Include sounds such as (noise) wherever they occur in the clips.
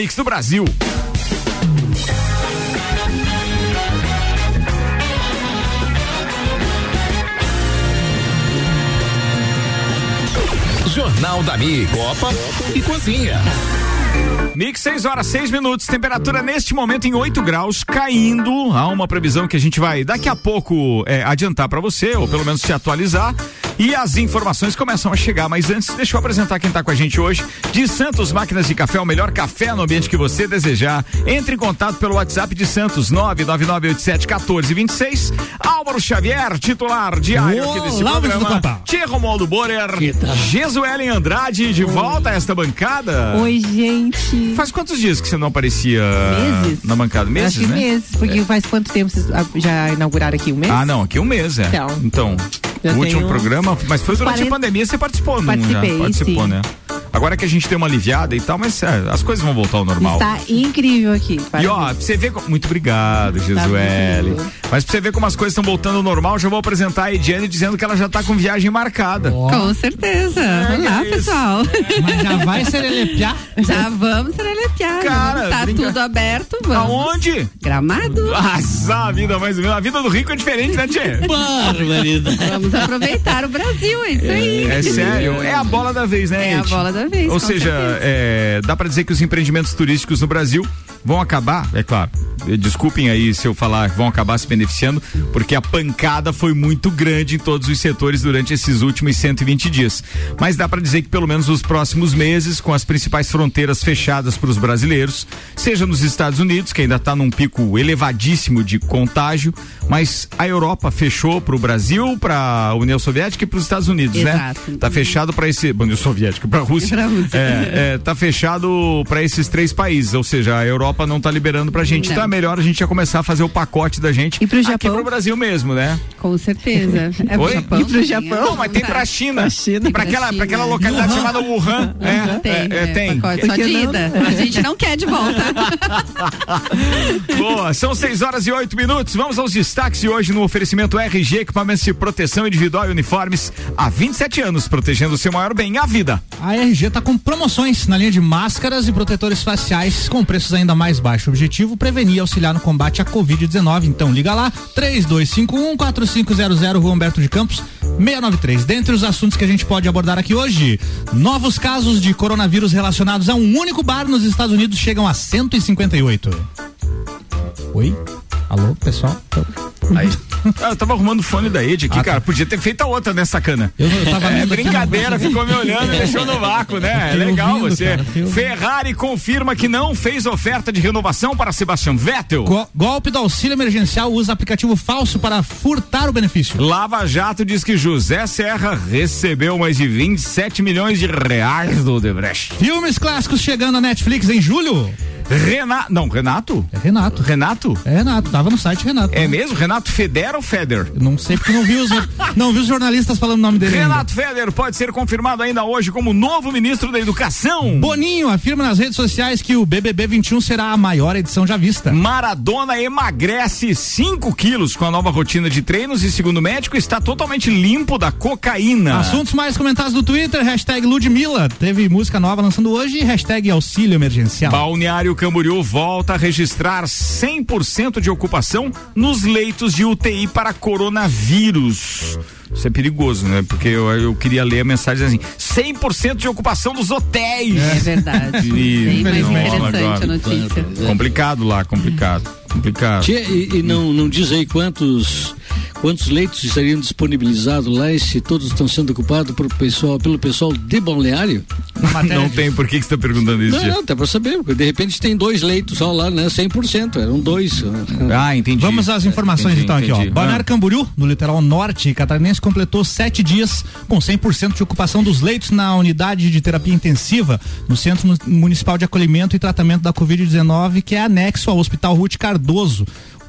Mix do Brasil. Jornal da Mi, Copa e Cozinha. Mix 6 horas 6 minutos, temperatura neste momento em 8 graus, caindo. Há uma previsão que a gente vai daqui a pouco é, adiantar para você, ou pelo menos te atualizar. E as informações começam a chegar, mas antes, deixa eu apresentar quem está com a gente hoje. De Santos Máquinas de Café, o melhor café no ambiente que você desejar. Entre em contato pelo WhatsApp de Santos 999871426. Álvaro Xavier, titular diário aqui desse Olá, programa. Tia Romualdo Borer. Jesuelen Andrade, de volta a esta bancada. Oi, gente. Faz quantos dias que você não aparecia Meses? na bancada? Meses, Acho que né? meses, porque faz quanto tempo vocês já inauguraram aqui? Um mês? Ah, não, aqui um mês, é. Então. Então, Já o último tenho programa, mas foi durante 40 a pandemia, você participou, não? Participei, já? Participou, sim. né? Agora que a gente tem uma aliviada e tal, mas é, as coisas vão voltar ao normal. Está incrível aqui. E parabéns. ó, pra você ver. Muito obrigado, Tá Jesuele. muito. Mas pra você ver como as coisas estão voltando ao normal, já vou apresentar a Ediane dizendo que ela já tá com viagem marcada. Com certeza. Olá, isso. pessoal. (laughs) Mas já vai serelepiar. Já vamos serelepiar. Cara, tá brinca- tudo aberto, vamos. Aonde? Gramado. Nossa, a vida mais ou menos. A vida do rico é diferente, né, Tchê? Barbaridade. Vamos aproveitar o Brasil, é isso aí. É sério, é a bola da vez, né, É a Ed? bola da vez. Ou seja, é, dá pra dizer que os empreendimentos turísticos no Brasil vão acabar, é claro. Desculpem aí se eu falar vão acabar se beneficiando, porque a pancada foi muito grande em todos os setores durante esses últimos 120 dias. Mas dá pra dizer que pelo menos nos próximos meses, com as principais fronteiras fechadas para os brasileiros, seja nos Estados Unidos, que ainda está num pico elevadíssimo de contágio, mas a Europa fechou para o Brasil, para a União Soviética e para os Estados Unidos, né? Exato. Tá fechado para esse, União Soviética, para a Rússia. (laughs) Pra Rússia. É, é, tá fechado para esses três países, ou seja, a Europa não tá liberando pra gente, Não. então é melhor a gente já começar a fazer o pacote da gente E pro aqui Japão? pro Brasil mesmo, né? Com certeza. É pro Oi? Japão? E pro Japão? Não, mas tem pra China. Pra China. Pra aquela, pra aquela localidade chamada Wuhan. É, Tem, é, é, é, tem. pacote só de ida. A gente não quer de volta. (laughs) Boa, são 6 horas e 8 minutos. Vamos aos destaques de hoje no oferecimento RG, equipamentos de proteção individual e uniformes. Há 27 anos, protegendo o seu maior bem, a vida. A RG tá com promoções na linha de máscaras e protetores faciais com preços ainda mais baixos. O objetivo prevenir e auxiliar no combate à Covid-19. Então liga lá, 3251 4500 Rua Humberto de Campos 693. Dentre os assuntos que a gente pode abordar aqui hoje, novos casos de coronavírus relacionados a um único bar nos Estados Unidos chegam a 158. Oi? Alô, pessoal? Aí. (laughs) Eu tava arrumando o fone da Ed aqui, Ah, cara. tá. Podia ter feito a outra nessa cana. Eu, eu tava É brincadeira, ficou me olhando e deixou no vácuo, né? É legal ouvindo, você. cara. Ferrari confirma que não fez oferta de renovação para Sebastian Vettel. Go- golpe do auxílio emergencial usa aplicativo falso para furtar o benefício. Lava Jato diz que José Serra recebeu mais de 27 milhões de reais do Odebrecht. Filmes clássicos chegando na Netflix em julho. Renato. Não, Renato? É Renato. Renato? É Renato, tava no site Renato. É mesmo? Renato Feder ou Feder? Eu Não sei porque não vi os, não vi os jornalistas falando o nome dele. ainda. Renato Feder pode ser confirmado ainda hoje como novo ministro da Educação. Boninho afirma nas redes sociais que o BBB 21 será a maior edição já vista. Maradona emagrece 5 quilos com a nova rotina de treinos e, segundo o médico, está totalmente limpo da cocaína. Assuntos mais comentados do Twitter, hashtag Ludmilla. Teve música nova lançando hoje e hashtag auxílio emergencial. Balneário Camboriú volta a registrar 100% de ocupação nos leitos de UTI para coronavírus. Isso é perigoso, né? Porque eu, eu queria ler a mensagem assim: 100% de ocupação dos hotéis. É verdade. (laughs) Bem mais Não interessante agora. a notícia. Complicado lá, complicado. Complicado. Tchê, e, e não, não diz aí quantos quantos leitos estariam disponibilizados lá e se todos estão sendo ocupados por pessoal, pelo pessoal de balneário? Não tem, por que, que você está perguntando isso? Não, até pra saber, porque de repente tem dois leitos só lá, né? 100%, eram dois. Ah, entendi. Vamos às informações Entendi, então aqui, entendi. ó. Balneário Ah. Camboriú, no litoral norte catarinense, completou sete dias com 100% de ocupação dos leitos na unidade de terapia intensiva no Centro Mu- Municipal de Acolhimento e Tratamento da Covid-19, que é anexo ao Hospital Ruth Cardoso.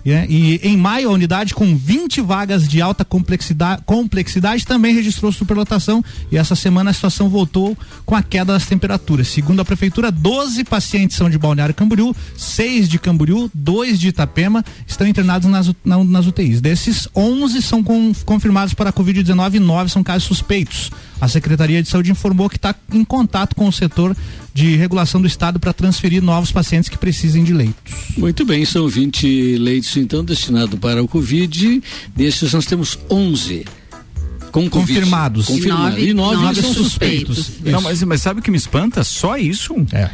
Né? E em maio, a unidade com 20 vagas de alta complexidade, complexidade também registrou superlotação e essa semana a situação voltou com a queda das temperaturas. Segundo a prefeitura, 12 pacientes são de Balneário Camboriú, 6 de Camboriú, 2 de Itapema estão internados nas, na- nas UTIs. Desses, 11 são com- confirmados para a Covid-19 e 9 são casos suspeitos. A Secretaria de Saúde informou que está em contato com o setor de regulação do Estado para transferir novos pacientes que precisem de leitos. Muito bem, são 20 leitos então destinados para o Covid. Desses nós temos 11 com confirmados. Confirmados. E nove, nove, nove são suspeitos. suspeitos. Não, mas, mas sabe o que me espanta? Só isso? É.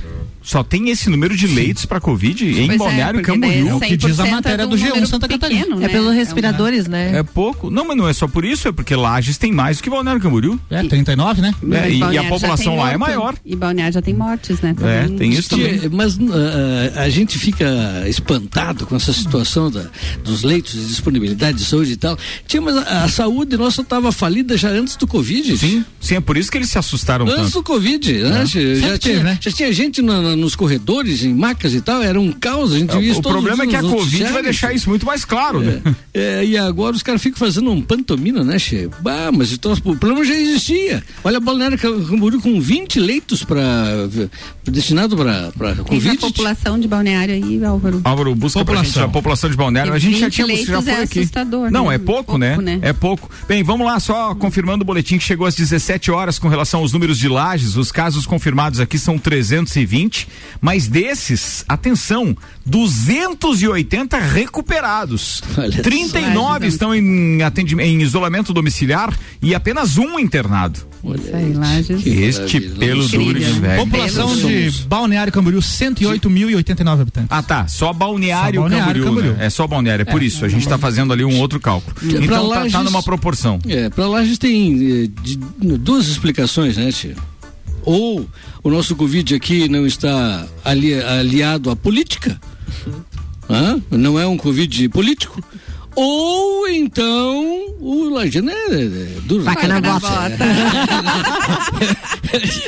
Só tem esse número de leitos para Covid em Pois é, Balneário daí Camboriú. o que diz a 100% matéria é do G1 número Santa Catarina. pequeno, É né? pelos um- respiradores, né? É pouco. Não, mas não é só por isso, é porque Lages tem mais do que Balneário Camboriú. É, 39, né? É, e- e a população lá é maior. E Balneário já tem mortes, né? É, Também. tem isso também. Mas ah, a gente fica espantado com essa situação da, dos leitos de disponibilidade de saúde e tal. Tia, mas a, a saúde nossa estava falida já antes do Covid. Sim, sim, é por isso que eles se assustaram Antes tanto. do Covid, né? Já, tinha, teve, né? já tinha gente na- nos corredores, em macas e tal, era um caos. A gente via isso O problema é que a Covid vai deixar isso muito mais claro, né? É, e agora os caras ficam fazendo um pantomina, né, Che? Bah, mas o troço- o problema já existia. Olha, a Balneário Camboriú com 20 leitos para destinado para Diz a Covid. população de Balneário aí, Álvaro. Álvaro, busca pra População. gente a população de Balneário. A gente já 20 tinha já leitos foi é aqui. assustador, Não, né? é pouco, Pouco, né? né? É pouco. Bem, vamos lá, só confirmando o boletim que chegou às 17 horas com relação aos números de lajes. Os casos confirmados aqui são 320, mas desses, atenção, 280 recuperados. Olha 39 só. estão em, em isolamento domiciliar e apenas um internado. Olha Este pelo duro de velho. População de Balneário Camboriú, 108.089 habitantes. Ah, tá. Só Balneário, Só Balneário Camboriú, Camboriú. né? É só Balneário, é por isso. A gente está fazendo ali um outro cálculo. Pra Então tá, tá Lages- numa proporção. É, para lá a gente tem eh, de- duas explicações, né, tia? Ou o nosso Covid aqui não está ali, aliado à política, hã? não é um Covid político, ou então o Lajano é, é duro. Faca na bota. (laughs)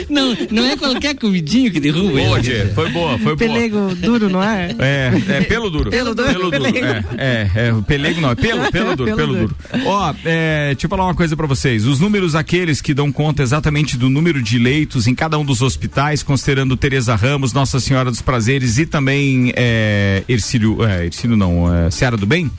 não, não é qualquer comidinho que derruba Boa, ele. Tchê. Foi boa, foi boa. Pelego duro, não é? É, é pelo duro. Pelo duro, Pelo duro. pelego. É, é, é, o pelego não, é pelo, pelo duro, Pelo pelo duro. duro. Ó, é, deixa eu falar uma coisa pra vocês. Os números aqueles que dão conta exatamente do número de leitos em cada um dos hospitais, considerando Tereza Ramos, Nossa Senhora dos Prazeres e também é, Ercílio, é, Ercílio não, é, Seara do Bem,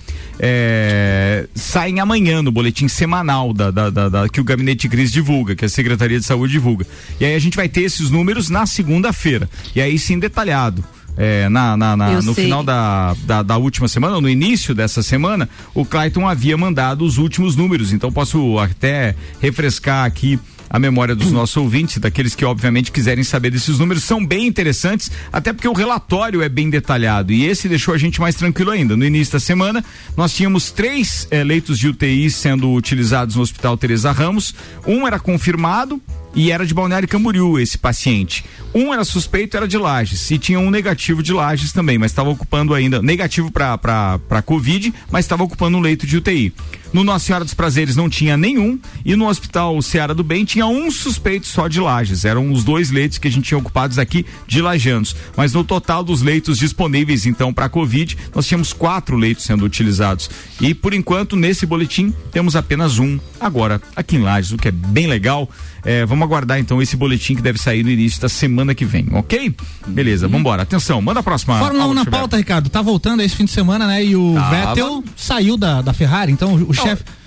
é, saem amanhã no boletim semanal da, da- da- da- que o Gabinete de Crise divulga, que a Secretaria de Saúde divulga. E aí a gente vai ter esses números na segunda-feira. E aí sim detalhado. É, na, na- na- no sei. final da, da, da última semana, ou no início dessa semana, o Clayton havia mandado os últimos números. Então posso até refrescar aqui a memória dos nossos ouvintes, daqueles que obviamente quiserem saber desses números, são bem interessantes, até porque o relatório é bem detalhado e esse deixou a gente mais tranquilo ainda. No início da semana, nós tínhamos três eh, leitos de UTI sendo utilizados no Hospital Teresa Ramos. Um era confirmado e era de Balneário Camboriú esse paciente. Um era suspeito, era de Lages e tinha um negativo de Lages também, mas estava ocupando ainda negativo para para Covid, mas estava ocupando um leito de UTI. No Nossa Senhora dos Prazeres não tinha nenhum e no Hospital Seara do Bem tinha um suspeito só de Lages. Eram os dois leitos que a gente tinha ocupados aqui de Lajanos. Mas no total dos leitos disponíveis então para Covid, nós tínhamos quatro leitos sendo utilizados. E por enquanto nesse boletim temos apenas um agora aqui em Lages, o que é bem legal. É, vamos aguardar então esse boletim que deve sair no início da semana que vem, ok? Beleza, vamos embora. Atenção, manda a próxima. Fórmula 1 Álvaro na pauta, Ricardo. Tá voltando esse fim de semana, né? E o Tava. Vettel saiu da, da Ferrari, então o, o chefe. Te-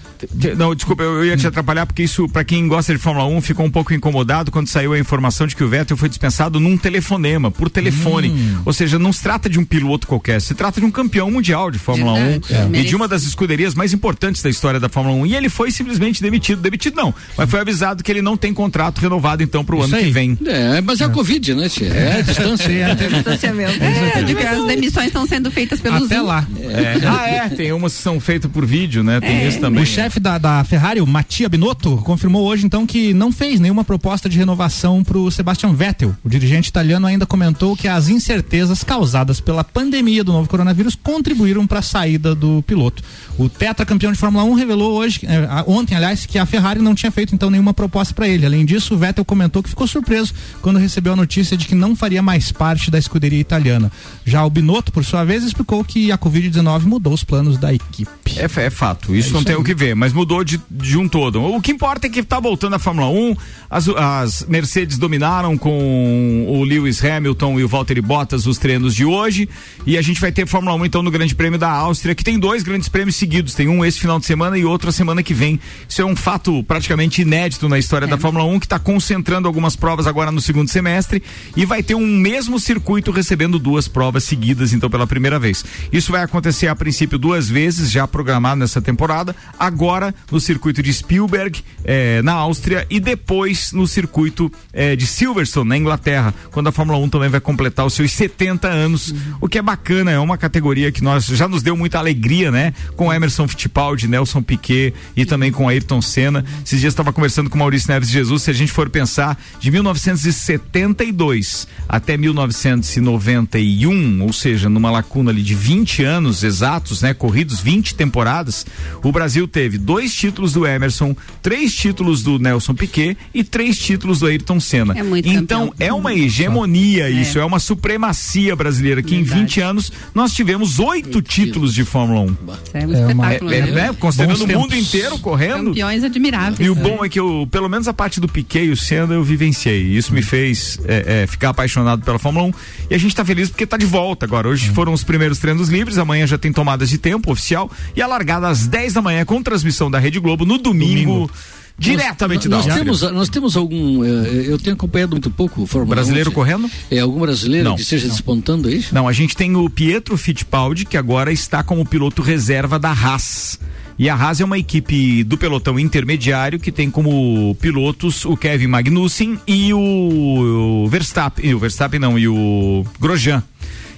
Não, desculpa, eu ia te atrapalhar porque isso, pra quem gosta de Fórmula 1, ficou um pouco incomodado quando saiu a informação de que o Vettel foi dispensado num telefonema, por telefone. Hum. Ou seja, não se trata de um piloto qualquer, se trata de um campeão mundial de Fórmula Verdade, 1 é. e de uma das escuderias mais importantes da história da Fórmula 1. E ele foi simplesmente demitido. Demitido não, mas foi avisado que ele não tem contrato renovado então pro Isso ano que aí. vem. É, mas é a Covid, né, tia? É a (laughs) distância. Distanciamento. É, de que as demissões estão sendo feitas pelo Até Zoom. lá. É. Ah, é, tem umas que são feitas por vídeo, né? Tem isso também. O chefe da, da Ferrari, o Mattia Binotto, confirmou hoje então que não fez nenhuma proposta de renovação para o Sebastian Vettel. O dirigente italiano ainda comentou que as incertezas causadas pela pandemia do novo coronavírus contribuíram para a saída do piloto. O tetracampeão de Fórmula 1 revelou hoje, eh, ontem, aliás, que a Ferrari não tinha feito então nenhuma proposta para ele. Além disso, o Vettel comentou que ficou surpreso quando recebeu a notícia de que não faria mais parte da escuderia italiana. Já o Binotto, por sua vez, explicou que a Covid-19 mudou os planos da equipe. É, é fato, isso É não isso tem aí. o que ver. mas mudou de, de um todo. O que importa é que tá voltando a Fórmula 1, as, as Mercedes dominaram com o Lewis Hamilton e o Valtteri Bottas os treinos de hoje, e a gente vai ter Fórmula 1 então no Grande Prêmio da Áustria, que tem dois grandes prêmios seguidos, tem um esse final de semana e outro a semana que vem. Isso é um fato praticamente inédito na história da Fórmula 1, que está concentrando algumas provas agora no segundo semestre e vai ter um mesmo circuito recebendo duas provas seguidas, então pela primeira vez. Isso vai acontecer a princípio duas vezes, já programado nessa temporada, agora no circuito de Spielberg, eh, na Áustria, e depois no circuito eh, de Silverstone, na Inglaterra, quando a Fórmula 1 também vai completar os seus 70 anos, o que é bacana, é uma categoria que nós já nos deu muita alegria, né? Com Emerson Fittipaldi, Nelson Piquet e também com Ayrton Senna. Esses dias estava conversando com Maurício Neves de Jesus, se a gente for pensar de 1972 até 1991, ou seja, numa lacuna ali de 20 anos exatos, né, corridos 20 temporadas, o Brasil teve dois títulos do Emerson, três títulos do Nelson Piquet e três títulos do Ayrton Senna. É muito então campeão. é uma hegemonia isso, é uma supremacia brasileira que em 20 anos nós tivemos oito títulos de Fórmula 1. Isso é um É uma- É, né? né? Considerando Bons o mundo tempos. inteiro correndo. Campeões admiráveis. E o bom é que eu, pelo menos a parte do Piquet e o Senna eu vivenciei. Isso me fez é, é, ficar apaixonado pela Fórmula 1. E a gente tá feliz porque tá de volta agora. Hoje foram os primeiros treinos livres, amanhã já tem tomadas de tempo oficial. E a largada às 10 da manhã com transmissão da Rede Globo no domingo. Diretamente da nós, temos, nós temos algum. eh, eu tenho acompanhado muito pouco o Fórmula Brasileiro 1. correndo? É algum brasileiro Não, que esteja despontando aí? Não, a gente tem o Pietro Fittipaldi, que agora está como piloto reserva da Haas. E a Haas é uma equipe do pelotão intermediário que tem como pilotos o Kevin Magnussen e o, o Verstappen, e o Verstappen não, e o Grosjean.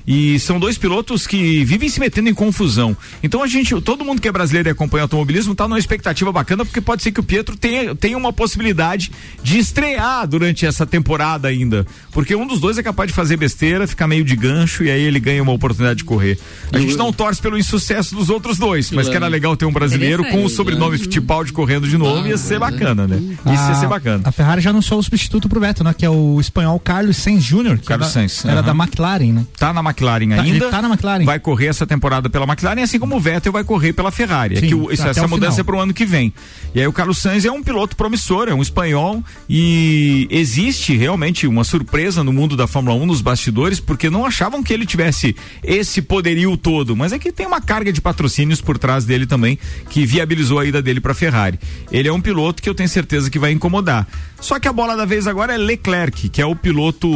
E são dois pilotos que vivem se metendo em confusão. Então a gente, todo mundo que é brasileiro e acompanha automobilismo está numa expectativa bacana, porque pode ser que o Pietro tenha, tenha uma possibilidade de estrear durante essa temporada ainda. Porque um dos dois é capaz de fazer besteira, ficar meio de gancho e aí ele ganha uma oportunidade de correr. A gente não torce pelo insucesso dos outros dois, mas que era legal ter um brasileiro com o sobrenome Fittipaldi correndo de novo, ia ser bacana, né? Isso ia ser bacana. A Ferrari já anunciou o substituto pro Vettel, né? Que é o espanhol Carlos Sainz Jr. que Carlos era, Sainz, Era aham. da McLaren, né? Tá na McLaren Tá, ainda. tá na McLaren. Vai correr essa temporada pela McLaren, assim como o Vettel vai correr pela Ferrari. É Sim, que o- isso- até essa mudança final. é para o ano que vem. E aí o Carlos Sainz é um piloto promissor, é um espanhol e existe realmente uma surpresa no mundo da Fórmula 1 nos bastidores, porque não achavam que ele tivesse esse poderio todo, mas é que tem uma carga de patrocínios por trás dele também que viabilizou a ida dele para Ferrari. Ele é um piloto que eu tenho certeza que vai incomodar. Só que a bola da vez agora é Leclerc, que é o piloto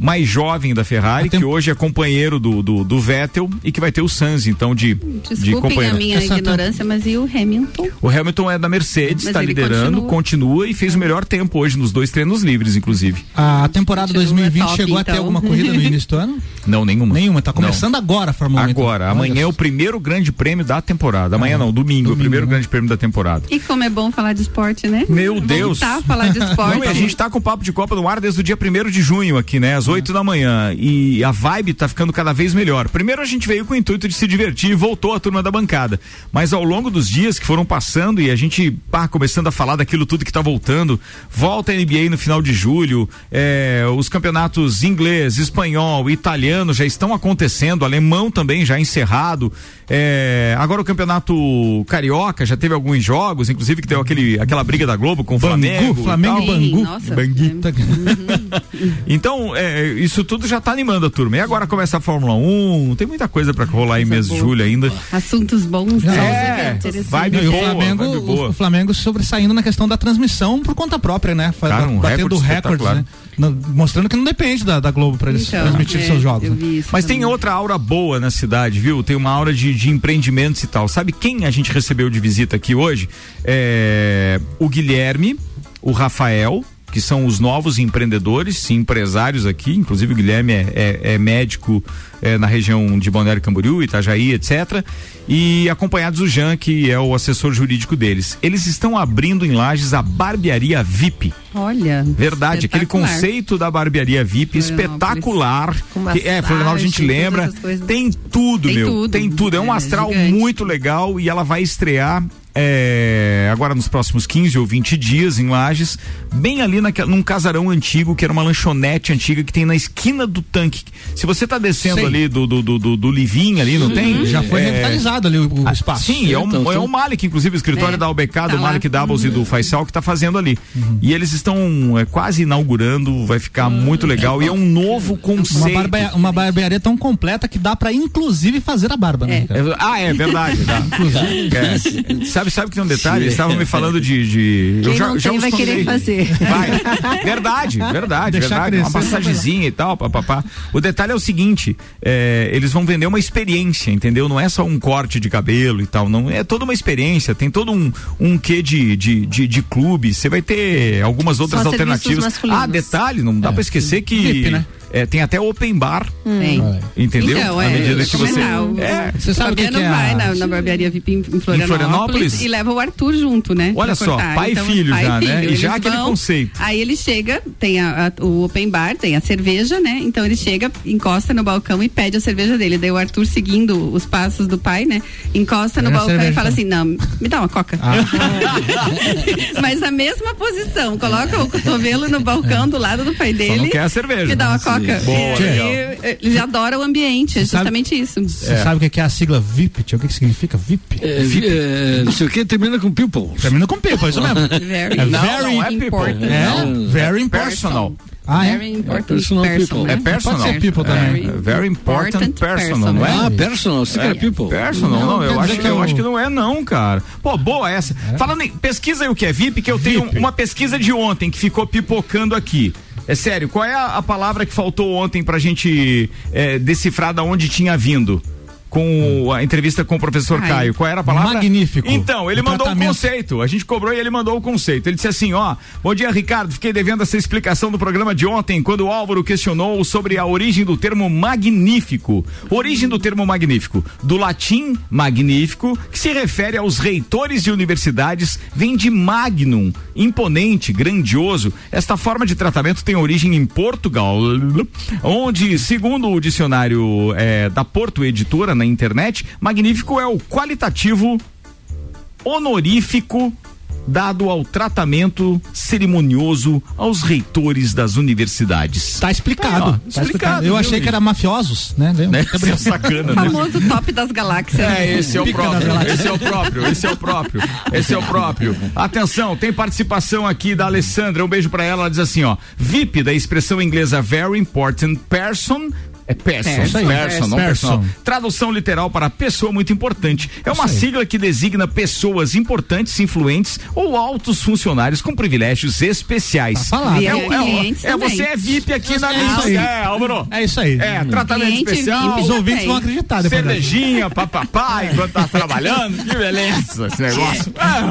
mais jovem da Ferrari, que hoje é companheiro do, do, do Vettel e que vai ter o Sainz, então, de, de Desculpem a companheiro. minha Essa- (laughs) ignorância, mas e o Hamilton? O Hamilton é da Mercedes, está liderando, continua. continua. e fez o melhor tempo hoje nos dois treinos livres, inclusive. A temporada Chegou 2020 na top, chegou a ter então. alguma corrida no início do ano? (laughs) Não, nenhuma. Nenhuma, tá começando agora a Fórmula 1. então. Agora, amanhã é o primeiro grande prêmio da temporada. Amanhã Ah, não, domingo, é o domingo, primeiro né? grande prêmio da temporada. E como é bom falar de esporte, né? Meu Deus. Voltar a falar de (laughs) esporte. Não, a gente tá com o papo de Copa no ar desde o dia 1 de junho aqui, né? Às 8 da manhã. E a vibe tá ficando cada vez melhor. Primeiro a gente veio com o intuito de se divertir e voltou a turma da bancada. Mas ao longo dos dias que foram passando e a gente pá, começando a falar daquilo tudo que tá voltando, volta a NBA no final de julho, é, os campeonatos inglês, espanhol, italiano já estão acontecendo, alemão também já encerrado. É, agora o campeonato carioca já teve alguns jogos, inclusive que deu aquele, aquela briga da Globo com o Flamengo. Flamengo e Bangu. Nossa, Banguita. (laughs) Então, é, isso tudo já tá animando a turma. E agora começa a Fórmula 1, tem muita coisa pra rolar em mês de boa. julho ainda. Assuntos bons. É, interessantes. vibe Não, e o boa, Flamengo, vibe boa. o, Flamengo sobressaindo na questão da transmissão por conta própria, né? Cara, um batendo recorde recordes, né? Mostrando que não depende da, da Globo para eles Então, transmitirem é, seus jogos. né? Mas tem também. outra aura boa na cidade, viu? Tem uma aura de, de empreendimentos e tal. Sabe quem a gente recebeu de visita aqui hoje? É, o Guilherme, o Rafael, que são os novos empreendedores, empresários aqui. Inclusive o Guilherme é, é- é médico é, na região de Balneário Camboriú, Itajaí, etc. E acompanhados do Jean, que é o assessor jurídico deles. Eles estão abrindo em Lages a barbearia VIP. Olha. Verdade, aquele conceito da barbearia VIP espetacular. Que, é, Florianópolis a gente lembra. Tem tudo, Tem meu. tudo. Tem tudo. É um É, astral muito legal e ela vai estrear. É, agora nos próximos 15 ou 20 dias em Lages, bem ali naquela, num casarão antigo, que era uma lanchonete antiga que tem na esquina do tanque. Se você tá descendo Sei. ali do, do, do, do, do Livim ali, não tem? Já foi É, revitalizado ali o, o ah, espaço. Sim, é o, Então, é o Malik, inclusive, o escritório É, da UBK, do tá lá. Malik Doubles e do Faisal, que está fazendo ali. E eles estão é, quase inaugurando, vai ficar muito legal. E é um novo Uma, conceito. barba, uma barbearia tão completa que dá pra inclusive fazer a barba, né? É. ah, é verdade. Tá. (laughs) É. Sabe, sabe que tem um detalhe? Eles estavam me falando de. de Quem não tem os vai querer fazer. Vai. Verdade, verdade, Deixar verdade. Uma crescer, massagezinha e tal, papapá. O detalhe é o seguinte: é, eles vão vender uma experiência, entendeu? Não é só um corte de cabelo e tal. Não é toda uma experiência. Tem todo um, um quê de, de, de, de clube. Você vai ter algumas outras Só alternativas. Ah, detalhe, não dá pra esquecer que. VIP, né? É, tem até open bar, Tem. entendeu? Então, À é, medida que você. É, Você sabe o que, que é? vai a- na, na barbearia VIP em, em Florianópolis, Florianópolis? e leva o Arthur junto, né? Olha só, cortar. pai e Então, filho pai já, né? E já aquele conceito. Aí ele chega, tem a- a- o open bar, tem a cerveja, né? Então ele chega, encosta no balcão e pede a cerveja dele. Daí o Arthur, seguindo os passos do pai, né? Encosta no a balcão cerveja, e fala assim: não, me dá uma coca. Ah. (laughs) Mas na mesma posição, coloca o cotovelo no balcão do lado do pai dele. não quer a cerveja. Me dá uma coca. Boa, E Ele adora o ambiente, é Você sabe- justamente isso. Você sabe o que que é a sigla VIP, tio? O que, que significa VIP? É, é, não sei o que, termina com people. Termina com people, é isso mesmo. Very, É very não é important. É, very é important. personal. Ah, é? Very important personal person, people. né? É personal. Pode ser people também. É, very important personal, não é? Ah, personal, você quer people. Personal, não, Não, eu, acho que, eu eu- acho que não é não, cara. Pô, boa essa. Falando em, pesquisa aí o que é VIP, que eu tenho VIP. uma pesquisa de ontem que ficou pipocando aqui. É sério, qual é a, a palavra que faltou ontem pra gente é, decifrar da onde tinha vindo? Com a entrevista com o professor Ai. Caio. Qual era a palavra? Magnífico. Então, ele O mandou o conceito. A gente cobrou e ele mandou o conceito. Ele disse assim: ó, bom dia, Ricardo. Fiquei devendo essa explicação do programa de ontem, quando o Álvaro questionou sobre a origem do termo magnífico. Origem do termo magnífico. Do latim magnífico, que se refere aos reitores de universidades, vem de magnum, imponente, grandioso. Esta forma de tratamento tem origem em Portugal, onde, segundo o dicionário eh, da Porto Editora na internet, magnífico é o qualitativo honorífico dado ao tratamento cerimonioso aos reitores das universidades. Tá explicado. Aí, ó, tá explicado, Eu viu, achei que era mafiosos, né? Né? É sacana, O né? famoso top das galáxias. É, esse é o próprio, galáxias. esse é o próprio, esse é o próprio, esse é o próprio. Atenção, tem participação aqui da Alessandra, um beijo pra ela, ela diz assim, ó, VIP da expressão inglesa very important person, é person, Isso aí. person, não Person. personal. Tradução literal para pessoa muito importante. É uma sigla que designa pessoas importantes, influentes ou altos funcionários com privilégios especiais. Tá falado. É, é, é, você é VIP aqui na É lista. aí. É, Álvaro. É isso aí. É, tratamento Cliente especial. Os ouvintes vão acreditar depois. Cervejinha, papapá, (laughs) enquanto tá trabalhando. Que beleza esse negócio. Ah,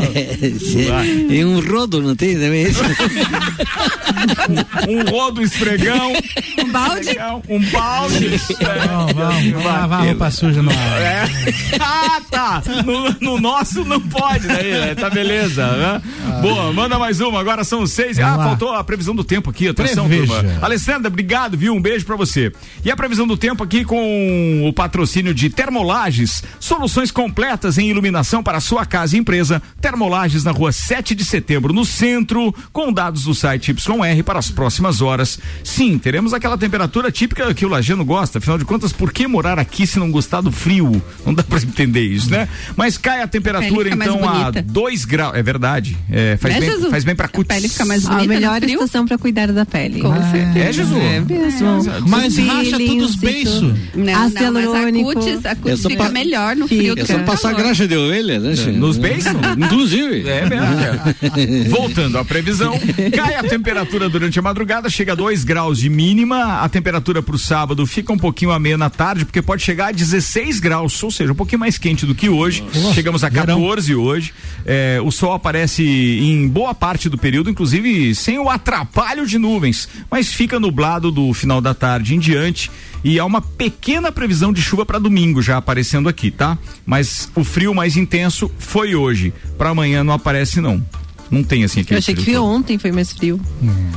E um rodo, não tem também isso? (laughs) um rodo esfregão. Um balde. Um balde. (laughs) Vamos, vamos, vamos lavar a roupa suja no ar. É. (laughs) Ah, tá. No, no nosso não pode, né? Tá beleza, né? Boa, manda mais uma. Agora são seis. Ah, Vamos lá. faltou a previsão do tempo aqui. Atenção, Preveja. turma. Alessandra, obrigado, viu? Um beijo pra você. E a previsão do tempo aqui com o patrocínio de Termolages. Soluções completas em iluminação para sua casa e empresa. Termolages na rua 7 de setembro, no centro, com dados do site YR para as próximas horas. Sim, teremos aquela temperatura típica que o Lajano gosta. Afinal de contas, por que morar aqui se não gostar do frio? Não dá pra entender isso, né? Mas cai a temperatura mais então a bonita. 2 graus. É verdade. É, faz, Né, bem, Jesus? faz bem pra A cutis. pele fica mais A bonita melhor no frio. estação pra cuidar da pele. Com certeza. É, Jesus. É mesmo. Mas Os racha tudo peelinhos os beiços. Não, não, mas a cutis, a É fica melhor no frio do É que só passar graxa de ovelha, né? Chico? Nos beiços? (laughs) Inclusive. É mesmo. (laughs) Voltando à previsão, cai a temperatura durante a madrugada, chega a 2 graus de mínima. A temperatura para o sábado fica um pouquinho amena na tarde, porque pode chegar a 16 graus, ou seja, um pouquinho mais quente do que hoje. Nossa, Chegamos a verão. 14 hoje. É, o sol aparece em boa parte do período, inclusive sem o atrapalho de nuvens, mas fica nublado do final da tarde em diante. E há uma pequena previsão de chuva para domingo já aparecendo aqui, tá? Mas o frio mais intenso foi hoje. Para amanhã não aparece não. Não tem assim aquele Eu achei que frio todo. ontem foi mais frio.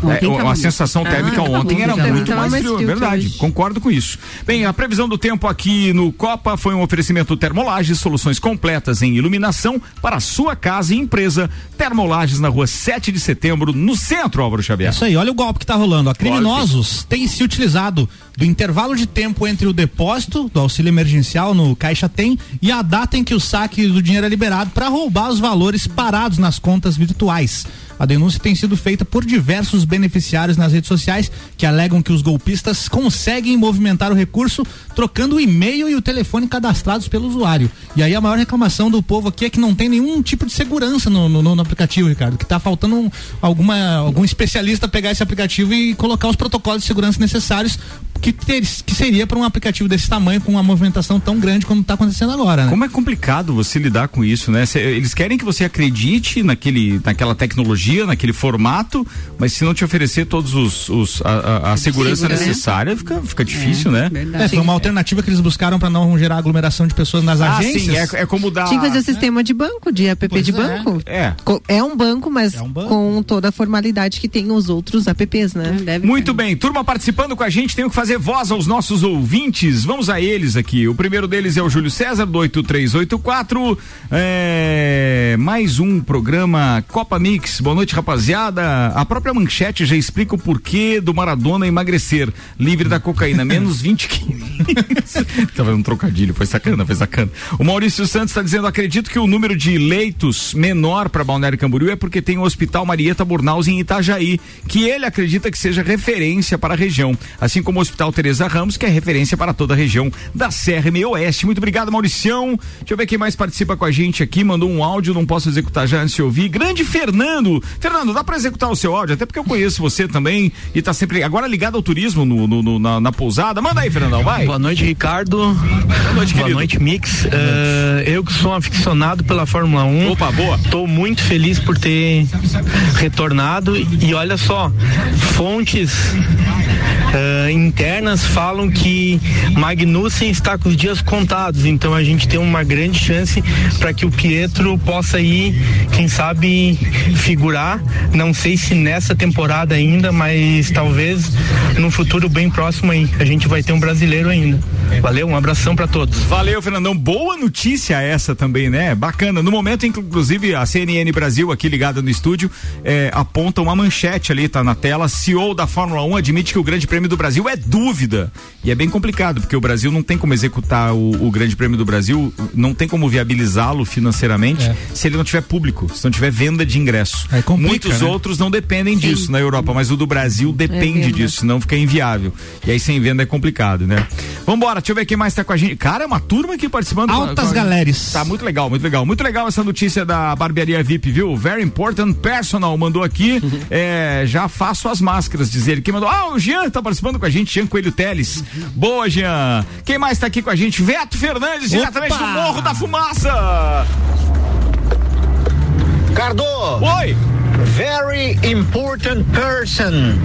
É, Ontem o- tava a muito. sensação térmica Ah, ontem era tava muito mais mais frio, frio que verdade. Concordo com isso. Bem, a previsão do tempo aqui no Copa foi um oferecimento Termolages, soluções completas em iluminação para a sua casa e empresa. Termolages na rua 7 de setembro, no centro, Álvaro É Xavier. isso aí, olha o golpe que tá rolando. ó. Criminosos têm se utilizado do intervalo de tempo entre o depósito do auxílio emergencial no Caixa Tem e a data em que o saque do dinheiro é liberado para roubar os valores parados nas contas virtuais. A denúncia tem sido feita por diversos beneficiários nas redes sociais que alegam que os golpistas conseguem movimentar o recurso trocando o e-mail e o telefone cadastrados pelo usuário. E aí a maior reclamação do povo aqui é que não tem nenhum tipo de segurança no, no- no aplicativo, Ricardo. Que tá faltando um- alguma, algum especialista pegar esse aplicativo e colocar os protocolos de segurança necessários que, ter, que seria para um aplicativo desse tamanho com uma movimentação tão grande como está acontecendo agora, né? Como é complicado você lidar com isso, né? Cê- eles querem que você acredite naquele, naquela tecnologia, naquele formato, mas se não te oferecer todos os, os- a, a- a segurança Segurança. necessária, fica, fica difícil, né? Verdade. É, foi uma alternativa que eles buscaram para não gerar aglomeração de pessoas nas Ah, agências. sim, é, é como dar. Tinha que fazer o sistema de banco, de app Pois de é. banco. É. É um banco, mas É um banco. com toda a formalidade que tem os outros apps, né? É, deve Muito ter. bem, turma participando com a gente, tenho que fazer voz aos nossos ouvintes. Vamos a eles aqui. O primeiro deles é o Júlio César, do 8384. É, mais um programa Copa Mix. Boa noite, rapaziada. A própria manchete já explica o porquê do Maradona emagrecer. Livre da cocaína, (laughs) menos 20 quilos. (laughs) Tava um trocadilho, foi sacana, foi sacana. O Maurício Santos está dizendo: acredito que o número de leitos menor para Balneário Camboriú é porque tem o Hospital Marieta Burnaus em Itajaí, que ele acredita que seja referência para a região, assim como o Hospital Teresa Ramos, que é referência para toda a região da Serra Meio Oeste. Muito obrigado, Mauricião. Deixa eu ver quem mais participa com a gente aqui, mandou um áudio, não posso executar já antes de ouvir. Grande Fernando. Fernando, dá para executar o seu áudio, até porque eu conheço você também e tá sempre agora ligado ao turismo no, no- no- na, na pousada. Manda aí, Fernandão, vai. Boa noite, Ricardo. Boa noite, Boa querido. noite, Mix. Eh, eu que sou um aficionado pela Fórmula 1. Opa, boa. Estou muito feliz por ter retornado. E olha só, fontes eh, internas falam que Magnussen está com os dias contados. Então a gente tem uma grande chance para que o Pietro possa ir, quem sabe, figurar. Não sei se nessa temporada ainda, mas talvez no futuro bem próximo aí. A gente vai ter um brasileiro ainda. Valeu, um abração para todos. Valeu, Fernandão. Boa notícia essa também, né? Bacana. No momento em que, inclusive, a CNN Brasil, aqui ligada no estúdio, eh, aponta uma manchete ali, tá na tela. CEO da Fórmula 1 admite que o Grande Prêmio do Brasil é dúvida. E é bem complicado, porque o Brasil não tem como executar o, o Grande Prêmio do Brasil, não tem como viabilizá-lo financeiramente É. se ele não tiver público, se não tiver venda de ingresso. Aí complica, Muitos né? outros não dependem disso na Europa, mas o do Brasil depende venda. disso, senão fica inviável. E aí sem venda é complicado, né? Vambora, deixa eu ver quem mais tá com a gente. Cara, é uma turma aqui participando. Altas Com a- galeres. Tá muito legal, muito legal. Muito legal essa notícia da barbearia VIP, viu? Very important personal mandou aqui. (laughs) é, já faço as máscaras, diz ele. Quem mandou? Ah, o Jean tá participando com a gente, Jean Coelho Teles. Boa, Jean. Quem mais tá aqui com a gente? Veto Fernandes, diretamente do Morro da Fumaça. Cardo, Oi! very important person.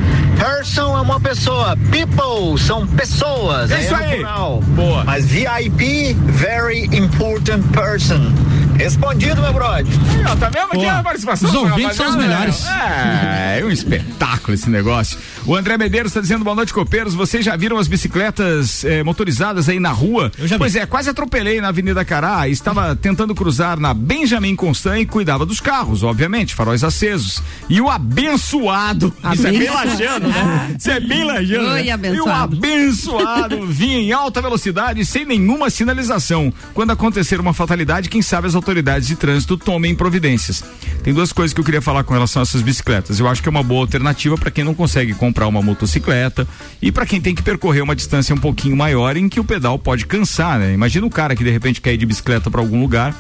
Person é uma pessoa. People são pessoas. É isso aí. plural. Boa. Mas VIP, very important person. Respondido, meu brother. Aí, ó, tá vendo aqui a participação? Os ouvintes são os melhores. É, é um espetáculo esse negócio. O André Medeiros está dizendo boa noite, copeiros. Vocês já viram as bicicletas eh, motorizadas aí na rua? Eu já vi. Pois é, quase atropelei na Avenida Cará. Estava tentando cruzar na Benjamin Constant e cuidava dos carros, obviamente, faróis acesos. E o abençoado. Isso é bem Abençoado. lajano, né? Isso é bem lajano. Oi, né? abençoado. E o abençoado vinha em alta velocidade sem nenhuma sinalização. Quando acontecer uma fatalidade, quem sabe as autoridades de trânsito tomem providências. Tem duas coisas que eu queria falar com relação a essas bicicletas. Eu acho que é uma boa alternativa para quem não consegue comprar uma motocicleta e para quem tem que percorrer uma distância um pouquinho maior em que o pedal pode cansar, né? Imagina o cara que de repente quer ir de bicicleta para algum lugar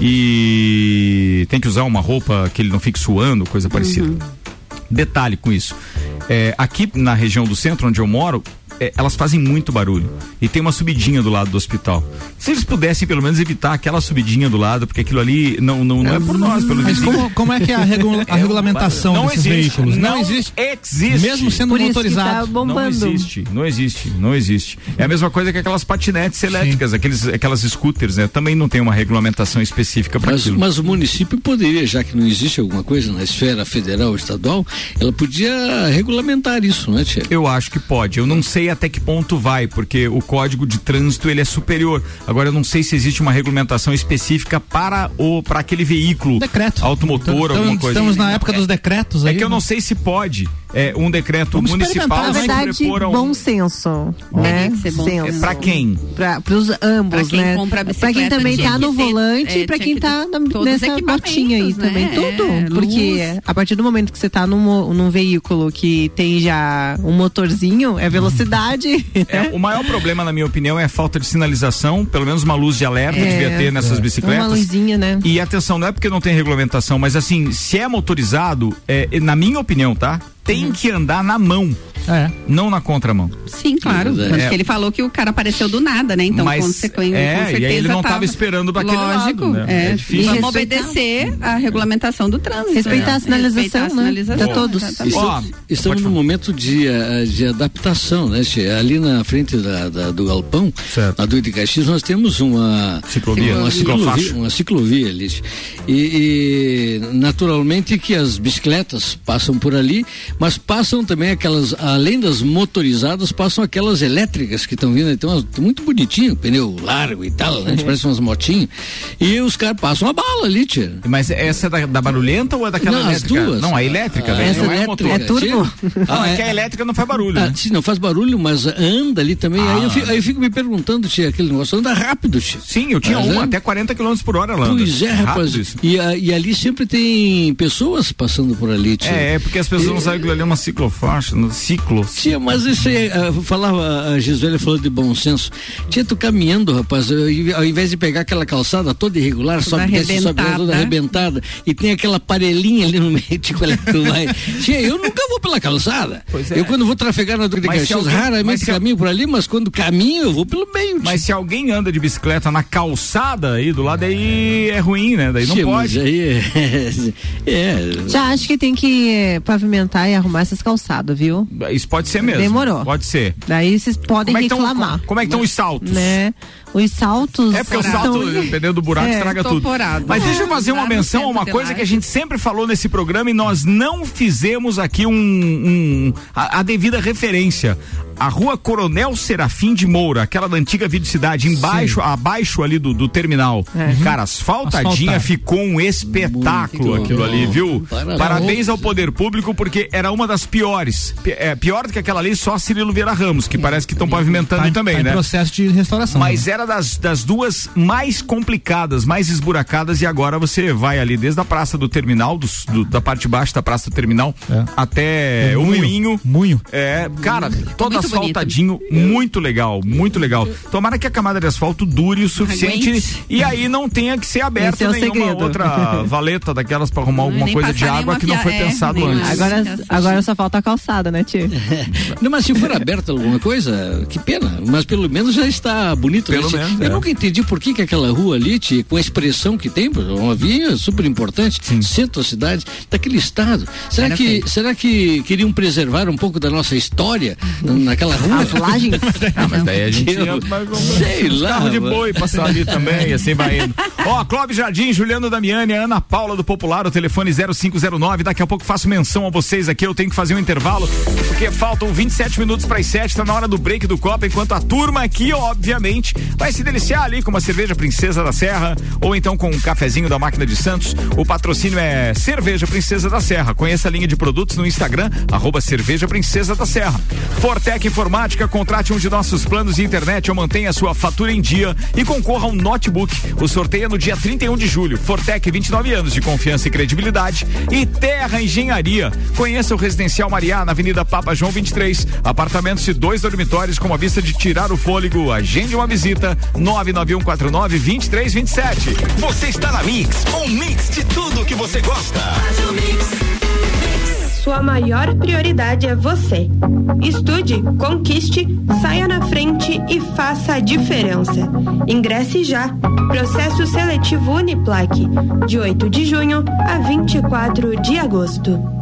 e tem que usar uma roupa que ele não fique suando, coisa parecida. Detalhe com isso. É, aqui na região do centro onde eu moro, é, elas fazem muito barulho. E tem uma subidinha do lado do hospital. Se eles pudessem pelo menos evitar aquela subidinha do lado, porque aquilo ali não, não, não é por nós, pelo Mas vizinho. como, como é que é a, regula- (laughs) a É um regulamentação barulho. desses veículos? Não, existe. existe. Mesmo sendo Por isso que tá motorizado. Não bombando. existe, não existe, não existe. É a mesma coisa que aquelas patinetes elétricas, aqueles, aquelas scooters, né? Também não tem uma regulamentação específica para Mas, aquilo. mas o município poderia, já que não existe alguma coisa na esfera federal ou estadual, ela podia regulamentar isso, né, Tia? Eu acho que pode. Eu não sei até que ponto vai, porque o código de trânsito ele é superior. Agora eu não sei se existe uma regulamentação específica para o para aquele veículo Decreto. automotor, Então, alguma coisa. Estamos na época dos decretos É aí. que eu não né? sei se pode é, um decreto Vamos municipal Na verdade, um. bom senso, né? que ser bom Senso. É pra quem? Pra, pros ambos, Pra quem né? compra a pra bicicleta quem também tá que no volante é, e pra tinha quem que tá os nessa botinha aí equipamentos, também. né? Tudo. É, porque luz. a partir do momento que você tá num, num veículo que tem já um motorzinho, é velocidade. É, o maior problema, na minha opinião, é a falta de sinalização, pelo menos uma luz de alerta É. devia ter nessas Uma bicicletas. luzinha, né? E atenção, não é porque não tem regulamentação, mas assim, se é motorizado, é, na minha opinião, tá? Tem Uhum. que andar na mão, É. não na contramão. Sim, claro. É. Que ele falou que o cara apareceu do nada, né? Então, Mas, consequente, é, com e aí certeza. ele não tava tava esperando daquele Lógico, lado, né? é. É difícil. Vamos Respeitar. obedecer a regulamentação do trânsito. Respeitar a sinalização, Respeitar a né? sinalização, todos. Ó, Estamos, estamos num momento de, eh, de adaptação, né? Ali na frente da, da- do galpão, Certo. na Duque de Caxias, nós temos uma Ciclovia. uma ciclovia, uma ciclovia ali. E, e, naturalmente que as bicicletas passam por ali, mas passam também aquelas, além das motorizadas, passam aquelas elétricas que estão vindo, então muito bonitinho, pneu largo e tal, Uhum. né? (laughs) Parece umas motinhas. E os caras passam a bala ali, tia. Mas essa é da, da barulhenta ou é daquela Não, as elétrica? duas. Não, a elétrica, Ah, né? essa não é a elétrica, motor. É turbo? tia. Não, Ah, é que a elétrica não faz barulho, Ah, né? sim, não faz barulho, mas anda ali também. Aí, eu fico, aí eu fico me perguntando, tia, aquele negócio anda rápido, tia. Sim, eu tinha Mas uma é? até 40 km por hora lá. Pois é, rapaz. E, a- e ali sempre tem pessoas passando por ali, tia. É, é porque as pessoas não sabem que aquilo ali é uma ciclofaixa, no ciclo. Tia, mas isso aí, ah, falava, a Gisele falou de bom senso. Tia, tu caminhando, rapaz, eu- ao invés de pegar aquela calçada toda irregular, Toda sobe, desce, sobe, toda arrebentada, e tem aquela parelhinha ali no meio, (laughs) tipo, qual é que tu vai. Tia, eu nunca vou pela calçada. Pois é. Eu quando vou trafegar na Duque de Caxias, alguém- mas raramente se al- caminho por ali, mas quando caminho, eu vou pelo meio, tia. Mas se alguém anda de bicicleta na calçada aí do lado, aí é ruim, né? Daí não Tia, pode. Mas aí é, (laughs) é, Já acho que tem que pavimentar e arrumar essas calçadas, viu? Isso pode ser mesmo. Demorou. Pode ser. Daí vocês podem Como é que tão- reclamar. como é que estão os saltos? Né? Os saltos. É porque o estão- salto, dependendo do buraco, É, estraga tudo. toporado. Mas deixa eu fazer uma menção a uma coisa que a gente sempre falou nesse programa e nós não fizemos aqui um, um- a, a devida referência. A rua Coronel Serafim de Moura, aquela da antiga Vídeo Cidade, embaixo, abaixo ali do, do terminal. Cara, asfaltadinha Asfaltado. ficou um espetáculo Muito aquilo bom. ali, viu? Parabéns. Parabéns ao poder público, porque era uma das piores. Pi- é, pior do que aquela ali, só Cirilo Vieira Ramos, que parece que estão pavimentando Tá também, tá né? processo de restauração. Mas era das, das duas mais complicadas, mais esburacadas, e agora você vai ali desde a praça do terminal, do- da parte de baixo da praça do terminal, É. até É, o Moinho. moinho. É, cara, todo muito asfaltadinho, muito legal, muito legal. Tomara que a camada de asfalto dure o suficiente Aguente. e aí não tenha que ser aberta é nenhuma segredo. outra (laughs) valeta daquelas pra arrumar alguma Nem coisa de água que não foi é, pensado antes. Agora, agora só falta a calçada, né, tio? (laughs) Não, mas se for aberta alguma coisa, que pena. Mas pelo menos já está bonito. Pelo né? menos, Eu é. nunca entendi por que, que aquela rua ali, tia, com a expressão que tem, uma via super importante, centro da cidade, daquele estado. Será Era que, feio. será que queriam preservar um pouco da nossa história naquela rua? As lajes. (laughs) Ah, mas daí a gente mas sei lá, carro de boi passar ali também, e (laughs) assim vai indo. Ó, Clóvis Jardim, Juliano Damiani, Ana Paula do Popular, o telefone 0509. Daqui a pouco faço menção a vocês aqui. Eu tenho que fazer um intervalo, porque faltam 27 minutos para as 7, tá na hora do break do Copa, enquanto a turma aqui, obviamente, vai se deliciar ali com uma cerveja Princesa da Serra, ou então com um cafezinho da máquina de Santos. O patrocínio é Cerveja Princesa da Serra. Conheça a linha de produtos no Instagram, arroba Cerveja Princesa da Serra. Fortec Informática, contrate um de nossos planos de internet ou mantenha sua fatura em dia e concorra a um notebook. O sorteio é no dia 31 de julho. Fortec, 29 anos de confiança e credibilidade. E Terra Engenharia. Conheça o Residencial Mariá, na Avenida Papa João 23. Apartamentos de dois dormitórios com a vista de tirar o fôlego. Agende uma visita. 99149-2327. Você está na Mix, um mix de tudo que você gosta. Sua maior prioridade é você. Estude, conquiste, saia na frente e faça a diferença. Ingresse já. Processo seletivo Uniplaque, de 8 de junho a 24 de agosto.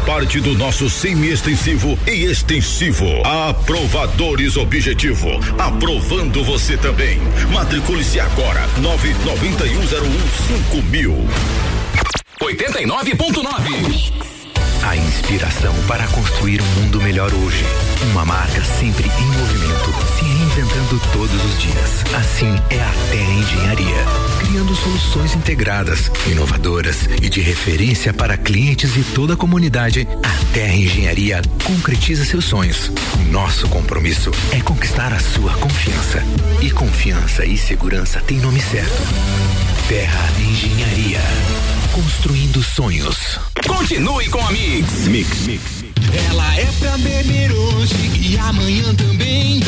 parte do nosso semi-extensivo e extensivo. Aprovadores Objetivo. Aprovando você também. Matricule-se agora. 99101 mil. 89.9. A inspiração para construir um mundo melhor hoje. Uma marca sempre em movimento, se reinventando todos os dias. Assim é a Terra Engenharia, criando soluções integradas, inovadoras e de referência para clientes e toda a comunidade. A Terra Engenharia concretiza seus sonhos. Nosso compromisso é conquistar a sua confiança. E confiança e segurança têm nome certo. Terra Engenharia. Construindo sonhos. Continue com a Mix. Mix. Mix. Ela é pra beber hoje e amanhã também.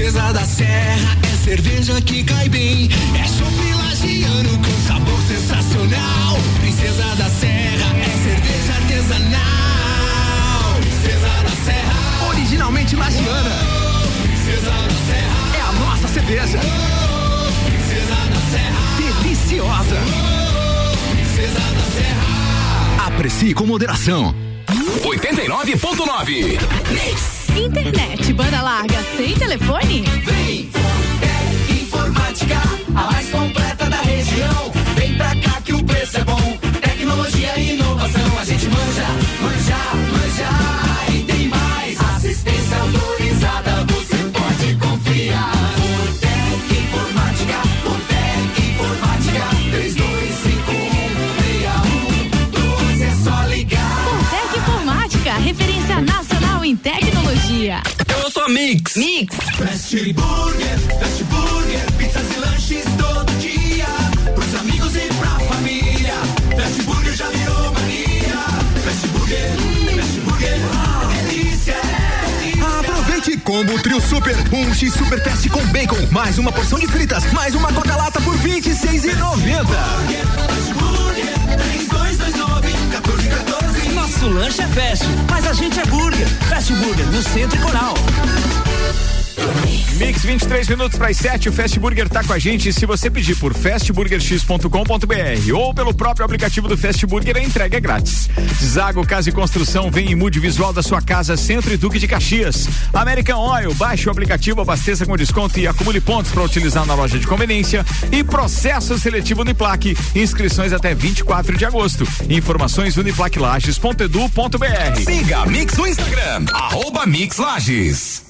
Princesa da Serra é cerveja que cai bem. É chopp lagiano com sabor sensacional. Princesa da Serra é cerveja artesanal. Princesa da Serra. Originalmente lagiana. Princesa da Serra. É a nossa cerveja. Princesa da Serra. Deliciosa. Princesa da Serra. Aprecie com moderação. 89.9. Internet, banda larga, sem telefone? Vem, Fortec Informática, a mais completa da região. Vem pra cá que o preço tecnologia. Eu sou Mix. Mix. Fast Burger, Fast Burger, pizzas e lanches todo dia. Pros amigos e pra família. Fast Burger já virou mania. Fast Burger, Fast Burger, delícia, delícia. Aproveite combo trio super, um X super fast com bacon, mais uma porção de fritas, mais uma coca lata por vinte e seis e noventa. Fast Burger, 3229 1414. Nosso lanche é fast, mas a gente é burger. Fast Burger no Centro e Coral. Mix 23 minutos para as 7, o Fast Burger tá com a gente. Se você pedir por fastburgerx.com.br ou pelo próprio aplicativo do Fast Burger, a entrega é grátis. Zago Casa e Construção vem em mude visual da sua casa, Centro e Duque de Caxias. American Oil, baixe o aplicativo, abasteça com desconto e acumule pontos para utilizar na loja de conveniência. E processo seletivo Uniplaque, inscrições até 24 de agosto. Informações uniplaquelages.edu.br. Siga Mix no Instagram, arroba Mix Lages.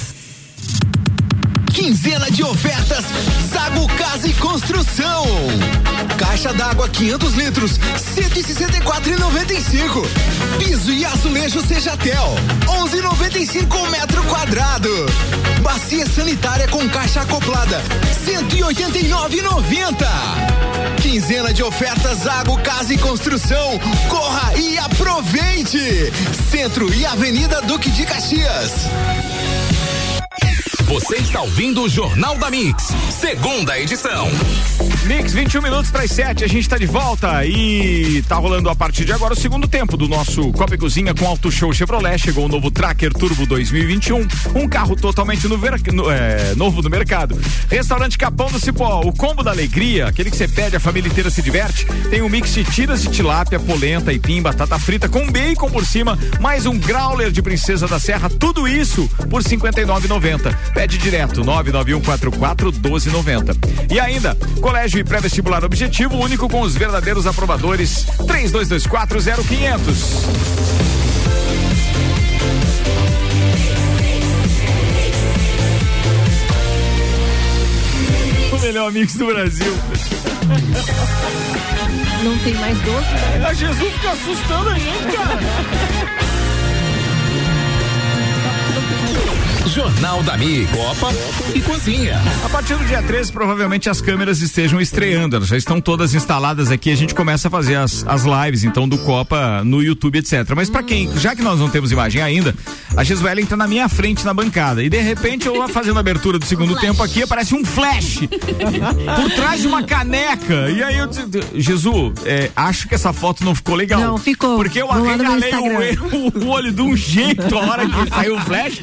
Quinzena de ofertas Zago Casa e Construção. Caixa d'água 500 litros, 164,95. Piso e azulejo Sejatel, 11,95 metro quadrado. Bacia sanitária com caixa acoplada, 189,90. Quinzena de ofertas Zago Casa e Construção. Corra e aproveite. Centro e Avenida Duque de Caxias. Você está ouvindo o Jornal da Mix, segunda edição. Mix, 21 minutos para as 7, a gente está de volta e tá rolando a partir de agora o segundo tempo do nosso Copa e Cozinha com Auto Show Chevrolet. Chegou o novo Tracker Turbo 2021, um carro totalmente no ver- no- é, novo no mercado. Restaurante Capão do Cipó, o combo da alegria, aquele que você pede, a família inteira se diverte. Tem um mix de tiras de tilápia, polenta, aipim, batata frita com bacon por cima, mais um growler de Princesa da Serra, tudo isso por R$ 59,90. Pede direto 99144 1290. E ainda, Colégio e Pré-Vestibular Objetivo, único com os verdadeiros aprovadores. 3224 0500. O melhor mix do Brasil. Não tem mais doce? A Jesus fica assustando a gente, cara. Jornal da Mi, Copa e Cozinha. A partir do dia 13, provavelmente as câmeras estejam estreando. Elas já estão todas instaladas aqui. A gente começa a fazer as, as lives, então, do Copa no YouTube, etc. Mas pra quem, já que nós não temos imagem ainda, a Gesuelen tá na minha frente na bancada. E de repente, eu fazendo a abertura do segundo tempo aqui, aparece um flash por trás de uma caneca. E aí eu disse, Jesus, é, acho que essa foto não ficou legal. Não, ficou. Porque eu arregalei o, (laughs) o olho de um jeito a hora que saiu o flash.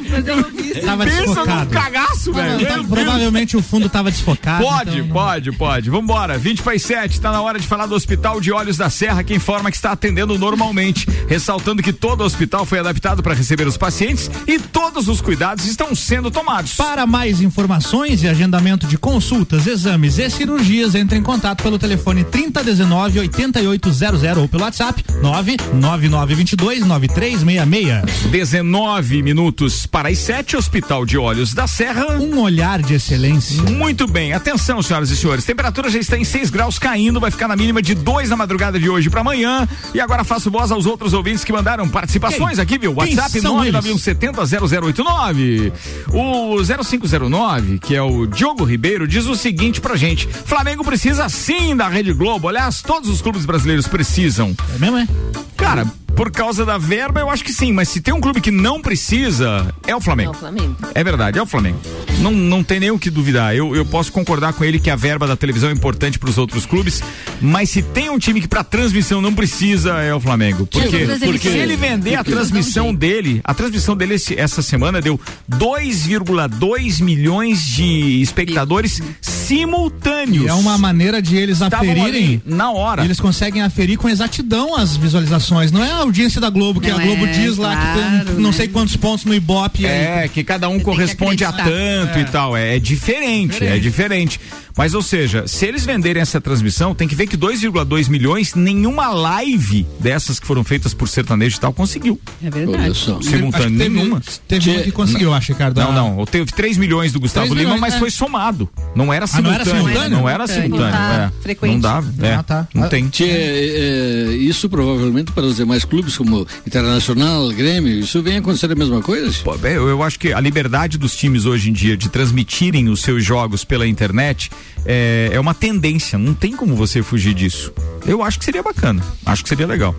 Tava Pensa num desfocado. cagaço, velho. Tá- provavelmente o fundo tava desfocado. Pode, então- pode, pode. Vambora. 20 para as 7, tá na hora de falar do Hospital de Olhos da Serra, que informa que está atendendo normalmente, ressaltando que todo o hospital foi adaptado para receber os pacientes e todos os cuidados estão sendo tomados. Para mais informações e agendamento de consultas, exames e cirurgias, entre em contato pelo telefone 3019 8800 ou pelo WhatsApp 99922 9366. 19 minutos para as 7, Hospital de Olhos da Serra. Um olhar de excelência. Muito bem, atenção, senhoras e senhores. Temperatura já está em 6 graus caindo, vai ficar na mínima de 2 na madrugada de hoje para amanhã. E agora faço voz aos outros ouvintes que mandaram participações Quem? aqui, viu? Quem WhatsApp eles? 991700089. O 0509, que é o Diogo Ribeiro, diz o seguinte pra gente: Flamengo precisa sim da Rede Globo. Aliás, todos os clubes brasileiros precisam. É mesmo, é? Cara, por causa da verba, eu acho que sim, mas se tem um clube que não precisa, é o Flamengo. É o Flamengo. É verdade, é o Flamengo. Não, não tem nem o que duvidar. Eu, eu posso concordar com ele que a verba da televisão é importante para os outros clubes, mas se tem um time que para transmissão não precisa, é o Flamengo. Porque, porque se ele vender a transmissão dele, a transmissão dele esse- essa semana deu 2,2 milhões de espectadores simultâneos. E é uma maneira de eles Estavam aferirem. ali na hora. Eles conseguem aferir com exatidão as visualizações. Não é a audiência da Globo, que Não a Globo é, diz lá que claro, tem não né? sei quantos pontos no Ibope. É, aí. que cada um corresponde a tanto e tal. É, é diferente, é diferente. Mas, ou seja, se eles venderem essa transmissão, tem que ver que 2,2 milhões, nenhuma live dessas que foram feitas por sertanejo e tal conseguiu. É verdade. Simultâneo, que teve, nenhuma. Teve um que conseguiu, acho, Ricardo. Não, não. Teve 3 milhões do Gustavo 3 Lima, milhões, mas é. foi somado. Não era Ah, não era simultâneo. simultâneo? Não era simultâneo. Não tá é. frequente. Não dava. É. Ah, tá. Não Ah, tem. Tchê, é, é, isso provavelmente para os demais clubes como Internacional, Grêmio, isso vem acontecer a mesma coisa? Pô, bem, Eu, eu acho que a liberdade dos times hoje em dia de transmitirem os seus jogos pela internet é, é uma tendência, não tem como você fugir disso. Eu acho que seria bacana, acho que seria legal.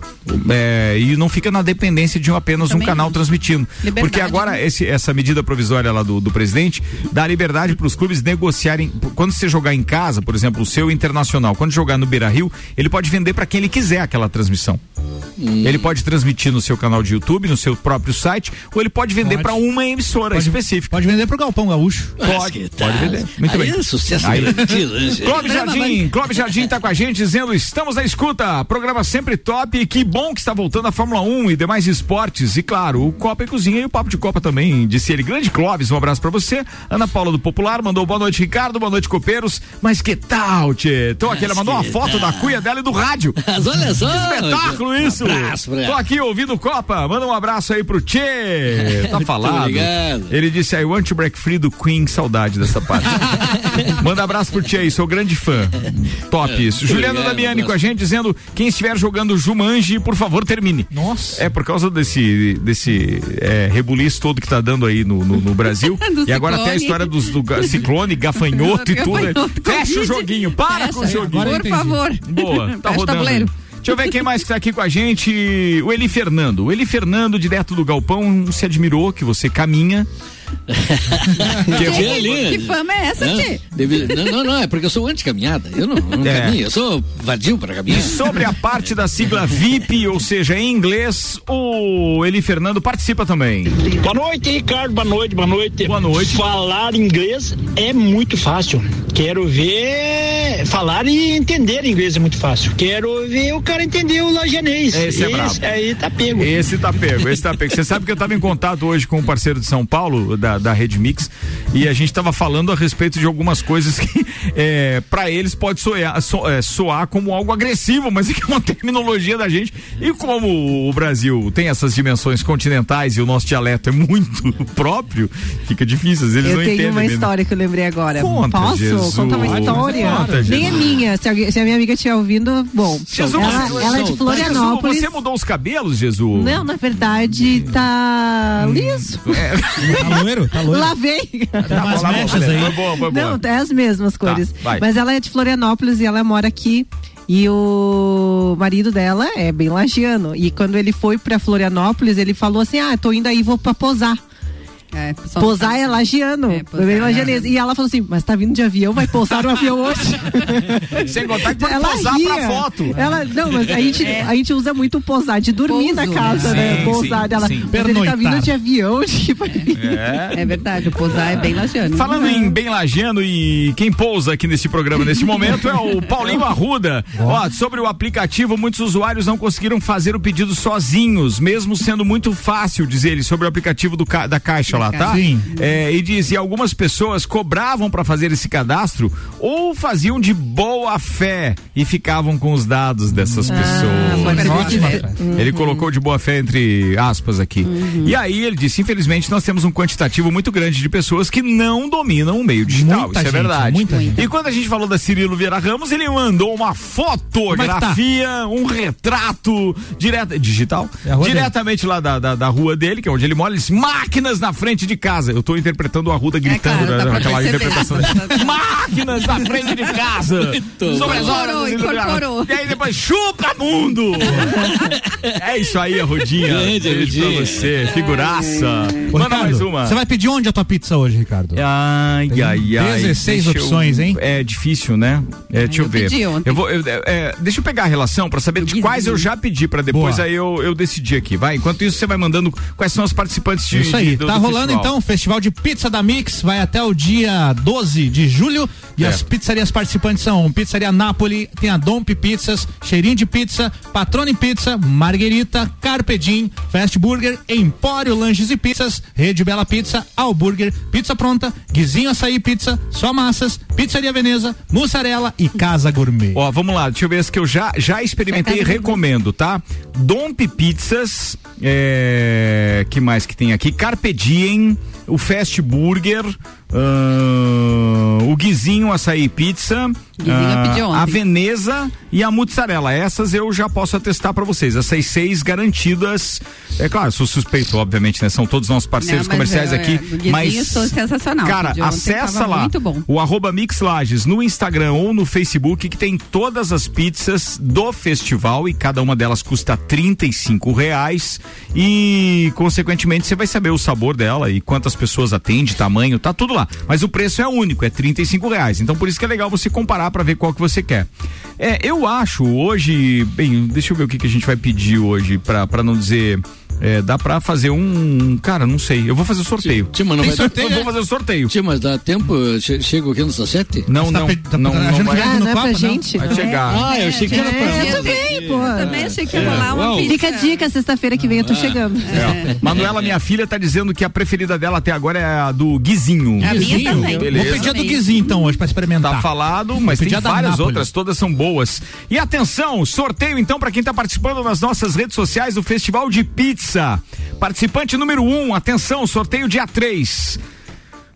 É, e não fica na dependência de um- apenas um Também canal não. transmitindo. Liberdade, Porque agora né? esse- essa medida provisória lá do, do presidente dá liberdade para os clubes negociarem. Quando você jogar em casa, por exemplo, o seu internacional, quando jogar no Beira Rio, ele pode vender para quem ele quiser aquela transmissão. Ele pode transmitir no seu canal de YouTube, no seu próprio site, ou ele pode vender para uma emissora Pode- específica. Pode vender pro Galpão Gaúcho. Pode, pode vender. Muito Aí bem. é sucesso Aí. Clóvis Jardim, Clóvis Jardim tá com a gente dizendo, estamos na escuta, programa sempre top e que bom que está voltando a Fórmula 1 e demais esportes e claro, o Copa e Cozinha e o Papo de Copa também, disse ele, grande Clóvis, um abraço pra você, Ana Paula do Popular mandou boa noite Ricardo, boa noite Copeiros, mas que tal, tchê? Tô aqui, ela mandou uma foto da cuia dela e do rádio. (laughs) Mas olha só. Que espetáculo isso! Um abraço pra ela. Tô aqui ouvindo Copa, manda um abraço aí pro Tchê, (laughs) tá falado. obrigado. Ele disse aí, want to break free do Queen, saudade dessa parte. (laughs) Manda abraço pro Tchê aí, sou grande fã. Top isso. muito Juliano Damiani abraço. com a gente dizendo, quem estiver jogando Jumanji, por favor, termine. Nossa. É por causa desse, desse é, rebuliço todo que tá dando aí no, no, no Brasil. (laughs) E agora até a ciclone. história dos, do ciclone, gafanhoto e (laughs) tudo. né? Gafanhoto, Fecha o joguinho, para com o Fecha. joguinho. Por favor. Boa, tá Fecha rodando. tabuleiro. Deixa eu ver quem mais que tá aqui com a gente. O Eli Fernando. O Eli Fernando, direto do Galpão, se admirou que você caminha. (laughs) Que, Que, ali, que fama é essa? Tchê? Deve- não, não, não, é porque eu sou anti-caminhada. Eu não, não É. caminho, eu sou vadio para caminhar. E sobre a parte da sigla VIP, ou seja, em inglês, o Eli Fernando participa também. Boa noite, Ricardo. Boa noite, boa noite. Boa noite. Falar inglês é muito fácil. Quero ver. Falar e entender inglês é muito fácil. Quero ver o cara entender o lajanês. Esse é brabo. aí tá pego. Esse tá pego, esse tá pego. Você sabe que eu tava em contato hoje com um parceiro de São Paulo, da, da Rede Mix, e a gente tava falando a respeito de algumas coisas que é, para eles pode soar, so- é, soar como algo agressivo, mas é que é uma (laughs) terminologia da gente. E como o Brasil tem essas dimensões continentais e o nosso dialeto é muito (laughs) próprio, fica difícil, às vezes Eu não tenho entendem. uma né? história que eu lembrei agora. Conta, Posso Jesus. contar uma história? Conta, Nem é Jesus. minha. Se, alguém- se a minha amiga estiver ouvindo, bom. Jesus, ela, você- ela é de Jesus, Florianópolis. Você mudou os cabelos, Jesus? Não, na verdade, tá liso. Tá loiro? Tá loiro? Lavei. Beleza. aí. Foi boa, foi boa. Não, é as mesmas vai. Mas ela é de Florianópolis e ela mora aqui. E o marido dela é bem lagiano. E quando ele foi pra Florianópolis, ele falou assim: Ah, tô indo aí, vou pra posar. É, pessoal Posar sabe. é lagiano. É, posar bem é. E ela falou assim: Mas tá vindo de avião, vai pousar no avião hoje. (laughs) Sem contar que pode Ela posar ria. pra foto. Ela, não, mas a gente, a gente usa muito o posar de dormir na Pouso, casa, né? né? Sim, Pousar sim, dela. sim. Mas ele tá vindo de avião, (laughs) tipo. É. É verdade, o posar é bem lajeano. Falando em bem lagiano e quem pousa aqui nesse programa nesse momento é o Paulinho Arruda. Ó, sobre o aplicativo, muitos usuários não conseguiram fazer o pedido sozinhos, mesmo sendo muito fácil, diz ele, sobre o aplicativo do ca- da Caixa lá, tá? Sim. É, e diz, e algumas pessoas cobravam para fazer esse cadastro ou faziam de boa fé e ficavam com os dados dessas pessoas. desse- cara. Ele colocou de boa fé entre aspas aqui. E aí ele disse: infelizmente, nós temos um quantitativo muito grande de pessoas que não dominam o meio digital. Muita Isso é gente, verdade. muita gente. E quando a gente falou da Cirilo Vieira Ramos, ele mandou uma é que fotografia, um retrato direto, digital, É diretamente lá da, da, da rua dele, que é onde ele mora. Ele disse: máquinas na frente de casa. Eu tô interpretando o Arruda gritando, claro, dá né, pra aquela interpretação. (laughs) Máquinas na frente de casa. Sobre as horas. Incorporou. E aí depois, chupa mundo! é isso aí, Arrudinha. Grande, Beijo pra Arrudinha. você, figuraça. Ô, Manda Ricardo, mais uma. Você vai pedir onde a tua pizza hoje, Ricardo? Ai, Tem ai, ai. 16 Deixa eu- opções, hein? É difícil, né? É, deixa eu, eu ver. pedi ontem. Eu vou, eu- é, deixa eu pegar a relação pra saber de quais eu já pedi pra depois Boa. aí eu, eu decidir aqui. Vai, enquanto isso você vai mandando quais são os participantes de Isso aí, de- do- tá do rolando então o Festival de Pizza da Mix, vai até o dia 12 de julho e É. as pizzarias participantes são Pizzaria Napoli, tem a Domp Pizzas, Cheirinho de Pizza, Patrone Pizza, Marguerita, Carpe Diem, Fast Burger, Empório Lanches e Pizzas, Rede Bela Pizza, Alburger, Pizza Pronta, Guizinho Açaí Pizza, Só Massas, Pizzaria Veneza, Mussarela e Casa Gourmet. Ó, vamos lá, deixa eu ver as que eu já, já experimentei e recomendo, tá? Domp Pizzas, é, que mais que tem aqui? Carpe building o Fast Burger, ahn, o Guizinho Açaí Pizza, eu ontem. a Veneza e a Mussarela. Essas eu já posso atestar pra vocês. Essas seis garantidas. É claro, sou suspeito, obviamente, né? São todos nossos parceiros Não, comerciais é, aqui. do Guizinho mas sensacional. Cara, acessa lá o arroba Mix Lages no Instagram ou no Facebook que tem todas as pizzas do festival e cada uma delas custa 35 reais e consequentemente você vai saber o sabor dela e quantas pessoas atende, tamanho, tá tudo lá. Mas o preço é único, é 35 reais. Então por isso que é legal você comparar para ver qual que você quer. É, eu acho hoje, bem, deixa eu ver o que, que a gente vai pedir hoje para para não dizer é, dá pra fazer um. Cara, não sei. Eu vou fazer o sorteio. Tia, mas não Tem vai- sorteio? Eu vou fazer o sorteio. Tia, mas dá tempo? Che- Chega aqui no 17? Não, Você tá não. tá não, não, vai. vem Ah, no não é pra não? gente? Vai não. chegar. Ah, eu achei que era pra É, eu também, pô. Também achei que ia rolar uma pizza. Fica a dica, sexta-feira que vem eu tô chegando. É. Manuela, minha filha, tá dizendo que a preferida dela até agora é a do Guizinho. A minha Guizinho? também. Beleza. Vou pedir a do Guizinho então hoje pra experimentar. Tá falado, mas tem várias Nápoles. outras, todas são boas. E atenção, sorteio então para quem tá participando nas nossas redes sociais do Festival de Pizza. Participante número 1, um, atenção, sorteio dia 3.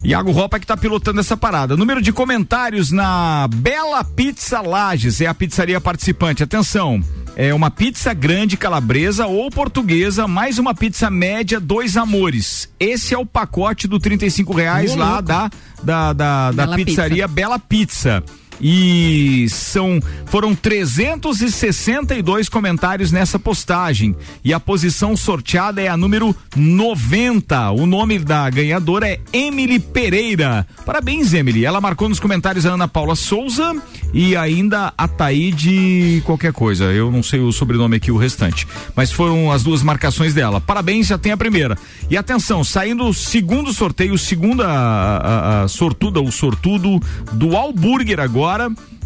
Iago Ropa que tá pilotando essa parada. Número de comentários na Bela Pizza Lages, é a pizzaria participante. Atenção, é uma pizza grande calabresa ou portuguesa, mais uma pizza média, dois amores. Esse é o pacote do 35 reais Ô, lá louco. da, da, da, da Bela pizzaria Bela Pizza. E são foram 362 comentários nessa postagem e a posição sorteada é a número 90. O nome da ganhadora é Emily Pereira. Parabéns, Emily. Ela marcou nos comentários a Ana Paula Souza e ainda a Taíde qualquer coisa. Eu não sei o sobrenome aqui, o restante. Mas foram as duas marcações dela. Parabéns, já tem a primeira. E atenção, saindo o segundo sorteio, segunda a, a, a sortuda, o sortudo do Alburger agora.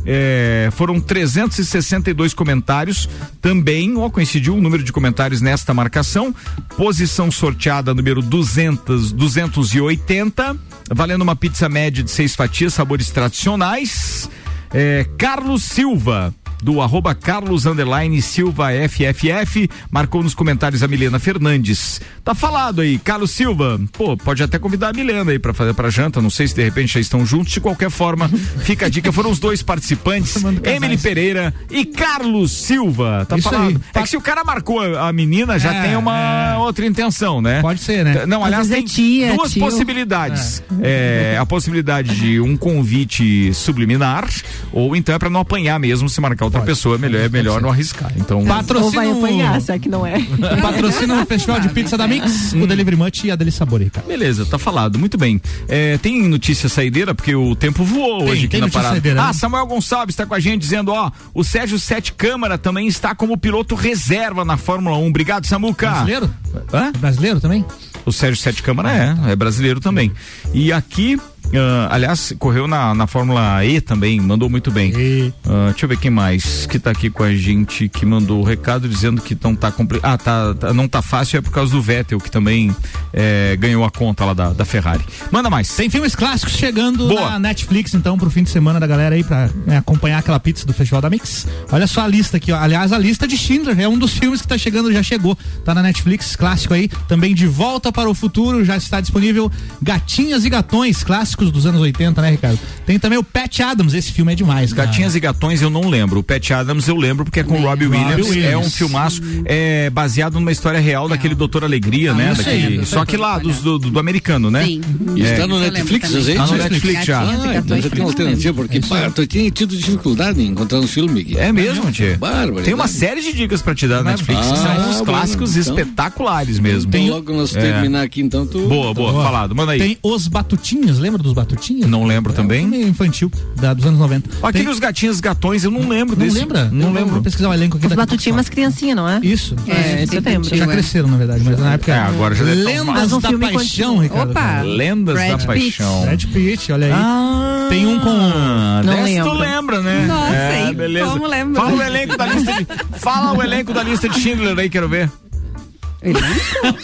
É, foram 362 comentários também, ó, coincidiu o número de comentários nesta marcação. Posição sorteada número 200, 280, valendo uma pizza média de seis fatias, sabores tradicionais. É, Carlos Silva, do arroba Carlos Underline Silva FFF, marcou nos comentários a Milena Fernandes. Tá falado aí, Carlos Silva, pô, pode até convidar a Milena aí pra fazer pra janta, não sei se de repente já estão juntos, de qualquer forma, (laughs) fica a dica, foram os dois participantes, Emily Pereira e Carlos Silva, tá Isso falado. aí. É que se o cara marcou a, menina, já É, tem uma outra intenção, né? Pode ser, né? Não, aliás, tem vezes é tia, duas tio. possibilidades. É, a possibilidade de um convite subliminar, ou então é pra não apanhar mesmo, se marcar outra pessoa, é melhor, é melhor não arriscar. Então, Ou vai Patrocina o- apanhar, será que não é? (laughs) Patrocina o Festival de Pizza da Mix, o Delivery Munch e a Deli Sabor. Beleza, tá falado, muito bem. É, tem notícia saideira, porque o tempo voou Tem, hoje aqui tem na notícia parada. saideira, né? ah, Samuel Gonçalves está com a gente dizendo, ó, o Sérgio Sete Câmara também está como piloto reserva na Fórmula 1. Obrigado, Samuca. Brasileiro? Hã? Brasileiro também? O Sérgio Sete Câmara é, é brasileiro também. E aqui, ah, aliás, correu na, na Fórmula E também, mandou muito bem. Ah, deixa eu ver quem mais que tá aqui com a gente, que mandou o recado dizendo que não tá compli- Ah, tá, tá- não tá fácil, é por causa do Vettel, que também eh, ganhou a conta lá da, da Ferrari. Manda mais. Tem filmes clássicos chegando Boa. na Netflix, então, pro fim de semana da galera aí, pra né, acompanhar aquela pizza do Festival da Mix. Olha só a lista aqui, ó. Aliás, a lista de Schindler é um dos filmes que tá chegando, já chegou. Tá na Netflix, clássico aí. Também De Volta para o Futuro, já está disponível. Gatinhas e Gatões, clássicos dos anos 80, né, Ricardo? Tem também o Pat Adams, esse filme é demais, cara. Gatinhas e Gatões eu não lembro. O Pat Adams eu lembro porque é com o Robbie Robbie Williams. Williams. É um filmaço é, baseado numa história real daquele Doutor Alegria, né? isso aí. Daquele, só que lá dos- do, do, do americano, né? Sim. É. Está no Netflix, já Tá no Netflix já. Ah, então já tem alternativa, porque pá, eu tinha tido dificuldade em encontrar um filme. É mesmo, Tia. Bárbaro. Tem uma série de dicas pra te dar na Netflix. Ah, são uns clássicos então. espetaculares mesmo. Então logo nós É. terminar aqui, então tu. Boa, boa, falado. Manda aí. Tem Os Batutinhas, lembra dos Batutinhas? Não lembro É também. um filme infantil, da, dos anos 90. Aquele Tem- os gatinhos gatões, eu não lembro Não desse. lembra? Não Eu lembro. Vou pesquisar o elenco aqui Os daqui a pouco batutinhos, fala. umas criancinhas, não é? Isso. É, esse eu lembro. Já cresceram, na verdade, mas na época. É, agora já Lendas Mas um da filme Paixão. Ricardo. Opa! Lendas Brad da Pitt. Paixão. Brad Pitt, olha aí. Ah, Tem um com. Não lembro. tu lembra, né? Nossa, é, hein? beleza. Como lembro? Fala o elenco da lista de, Fala o elenco da lista de Schindler aí, quero ver.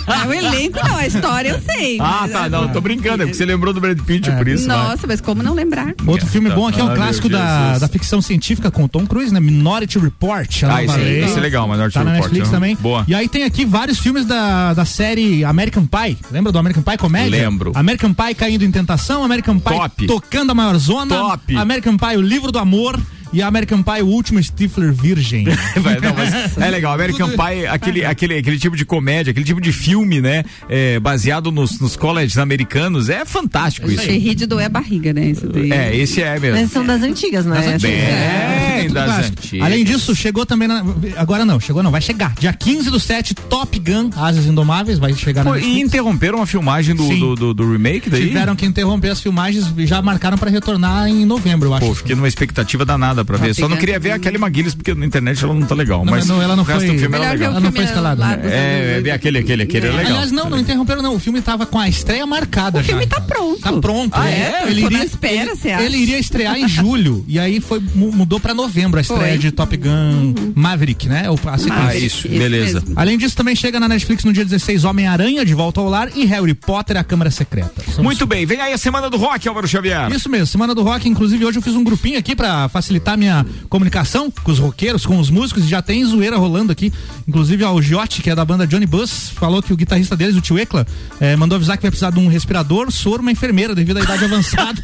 Ah, o elenco não, a história eu sei. Ah, tá, não, tô brincando, é porque você lembrou do Brad Pitt, É. por isso. vai. Nossa, mas como não lembrar? Outro filme bom aqui é Ah, um meu clássico da, da ficção científica com o Tom Cruise, né? Minority Report. Ah, esse, lei. esse é legal, Minority Tá na Report. Netflix aham. também. Boa. E aí tem aqui vários filmes da, da série American Pie. Lembra do American Pie Comédia? Lembro. American Pie caindo em tentação, American Pie Top. tocando a maior zona, Top. American Pie o livro do amor e American Pie o último Stifler virgem. (laughs) Não, mas é legal. American Pie, aquele, aquele, aquele tipo de comédia, aquele tipo de filme, né? é, baseado nos, nos colleges americanos, é fantástico isso. Você ri de doer a barriga, né? Isso daí. É, esse é mesmo. Mas são das antigas, né? Das antigas. Bem, Tudo das antigas. Além disso, chegou também na, agora não, chegou não, vai chegar. Dia 15 do 7, Top Gun, Asas Indomáveis, vai chegar Pô, na e Netflix. interromperam a filmagem do, do, do- do remake daí? Tiveram que interromper as filmagens e já marcaram pra retornar em novembro, eu acho. Pô, fiquei numa expectativa danada pra ver. Só não queria ver a Kelly McGillis, porque na internet ela não tá legal. Não, mas não, ela não o resto foi- do filme era legal. Ela não filme foi escalada. É, anos- ver aquele, aquele, aquele era legal. Aliás, não, não interromperam não. O filme tava com a estreia marcada. O filme já. tá pronto. Tá pronto. Ah, é? Ele Tô na iria, espera, ele, ele iria estrear em julho. e aí foi, mu- mudou pra novembro a estreia Foi. de Top Gun Maverick, né? O, a sequência. Ah, isso, beleza. mesmo. Além disso, também chega na Netflix no dia 16 Homem-Aranha de Volta ao Lar e Harry Potter, a Câmara Secreta. São Muito bem, vem aí a semana do rock, Álvaro Xavier. Isso mesmo, Semana do Rock, inclusive hoje eu fiz um grupinho aqui pra facilitar minha comunicação com os roqueiros, com os músicos, e já tem zoeira rolando aqui. Inclusive o Giotti, que é da banda Johnny Bus, falou que o guitarrista deles, o Tio Ecla, eh, mandou avisar que vai precisar de um respirador, soro, uma enfermeira devido à idade avançada.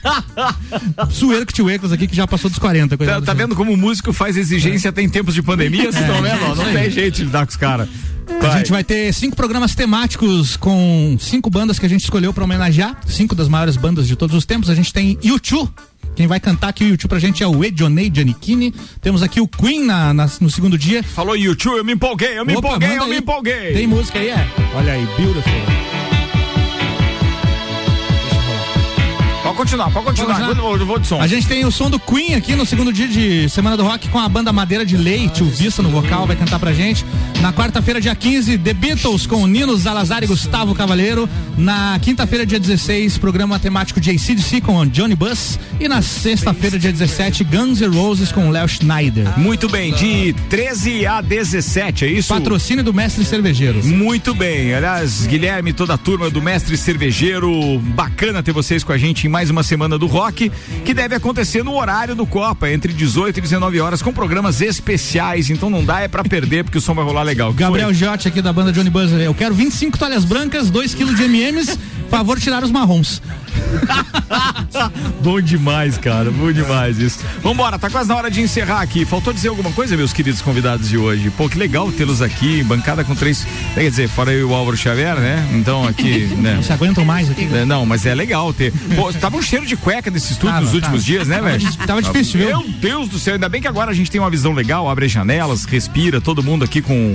(laughs) Zoeira com o Tio Eclas aqui que já passou dos 40. Tá, tá vendo como o músico faz exigência até em tempos de pandemia? Vocês estão vendo? ó? Não tem jeito de lidar com os caras. A gente vai ter cinco programas temáticos com cinco bandas que a gente escolheu pra homenagear, cinco das maiores bandas de todos os tempos. A gente tem YouTube, Quem vai cantar aqui o YouTube pra gente é o Edionei Giannichini. Temos aqui o Queen na, na- no segundo dia. Falou YouTube, eu me empolguei, eu me Opa, empolguei, eu me aí. empolguei. Tem música aí, é? Olha aí, beautiful. Continuar, pode continuar. Pode continuar? Eu vou, de som. A gente tem o som do Queen aqui no segundo dia de Semana do Rock com a banda Madeira de Leite, o Vista no vocal, vai cantar pra gente. Na quarta-feira, dia 15, The Beatles com Nino Salazar e Gustavo Cavaleiro. Na quinta-feira, dia 16, programa temático de ACDC com Johnny Buss. E na sexta-feira, dia 17, Guns N' Roses com Léo Schneider. Muito bem, de 13 a 17, é isso? Patrocínio do Mestre Cervejeiros. Muito bem. Aliás, Guilherme, toda a turma do Mestre Cervejeiro, bacana ter vocês com a gente em mais uma semana do rock, que deve acontecer no horário do Copa, entre 18 e 19 horas, com programas especiais. Então não dá é pra perder, porque o som vai rolar legal. Gabriel? Giotti aqui da banda Johnny Buzz. Eu quero 25 toalhas brancas, 2 quilos de MMs, favor tirar os marrons. (laughs) Bom demais, cara. Bom demais isso. Vambora, tá quase na hora de encerrar aqui. Faltou dizer alguma coisa, meus queridos convidados de hoje? Pô, que legal tê-los aqui, bancada com três. Quer dizer, fora eu e o Álvaro Xavier, né? Então aqui, (laughs) né? Não se aguentam mais aqui. É, Não, mas é legal ter. Pô, tava um cheiro de cueca nesse estúdio Tava, nos últimos tava. dias, né, velho? tava difícil, viu? Meu Deus do céu, ainda bem que agora a gente tem uma visão legal, abre as janelas, respira, todo mundo aqui com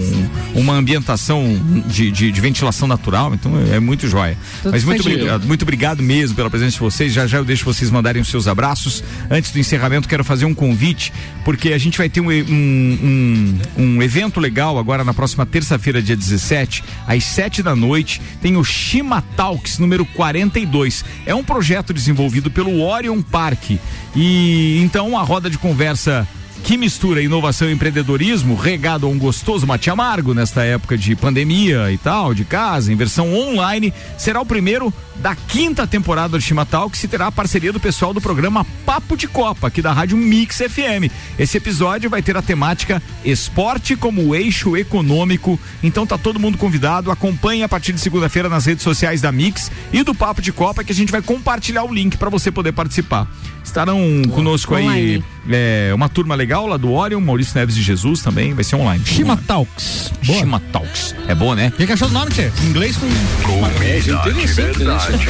uma ambientação de, de- de ventilação natural, então é muito jóia. Mas muito obrigado, muito obrigado mesmo pela presença de vocês. Já já eu deixo vocês mandarem os seus abraços. Antes do encerramento, quero fazer um convite, porque a gente vai ter um, um, um, um evento legal agora na próxima terça-feira, dia 17, às 7 da noite. Tem o Shima Talks número 42. É um projeto desenvolvido pelo Orion Park. E então a roda de conversa que mistura inovação e empreendedorismo, regado a um gostoso mate amargo nesta época de pandemia e tal, de casa, em versão online, será o primeiro da quinta temporada do Chimatal, que se terá a parceria do pessoal do programa Papo de Copa, aqui da Rádio Mix FM. Esse episódio vai ter a temática esporte como eixo econômico, então tá todo mundo convidado, acompanhe a partir de segunda-feira nas redes sociais da Mix e do Papo de Copa, que a gente vai compartilhar o link para você poder participar. Estarão conosco aí é, uma turma legal lá do Orion, Maurício Neves de Jesus também, vai ser online. Shima Talks. Boa. Shima Talks. É boa, né? O que, que achou do nome, Tchê? Em Inglês com. Comida de interessante, né? verdade.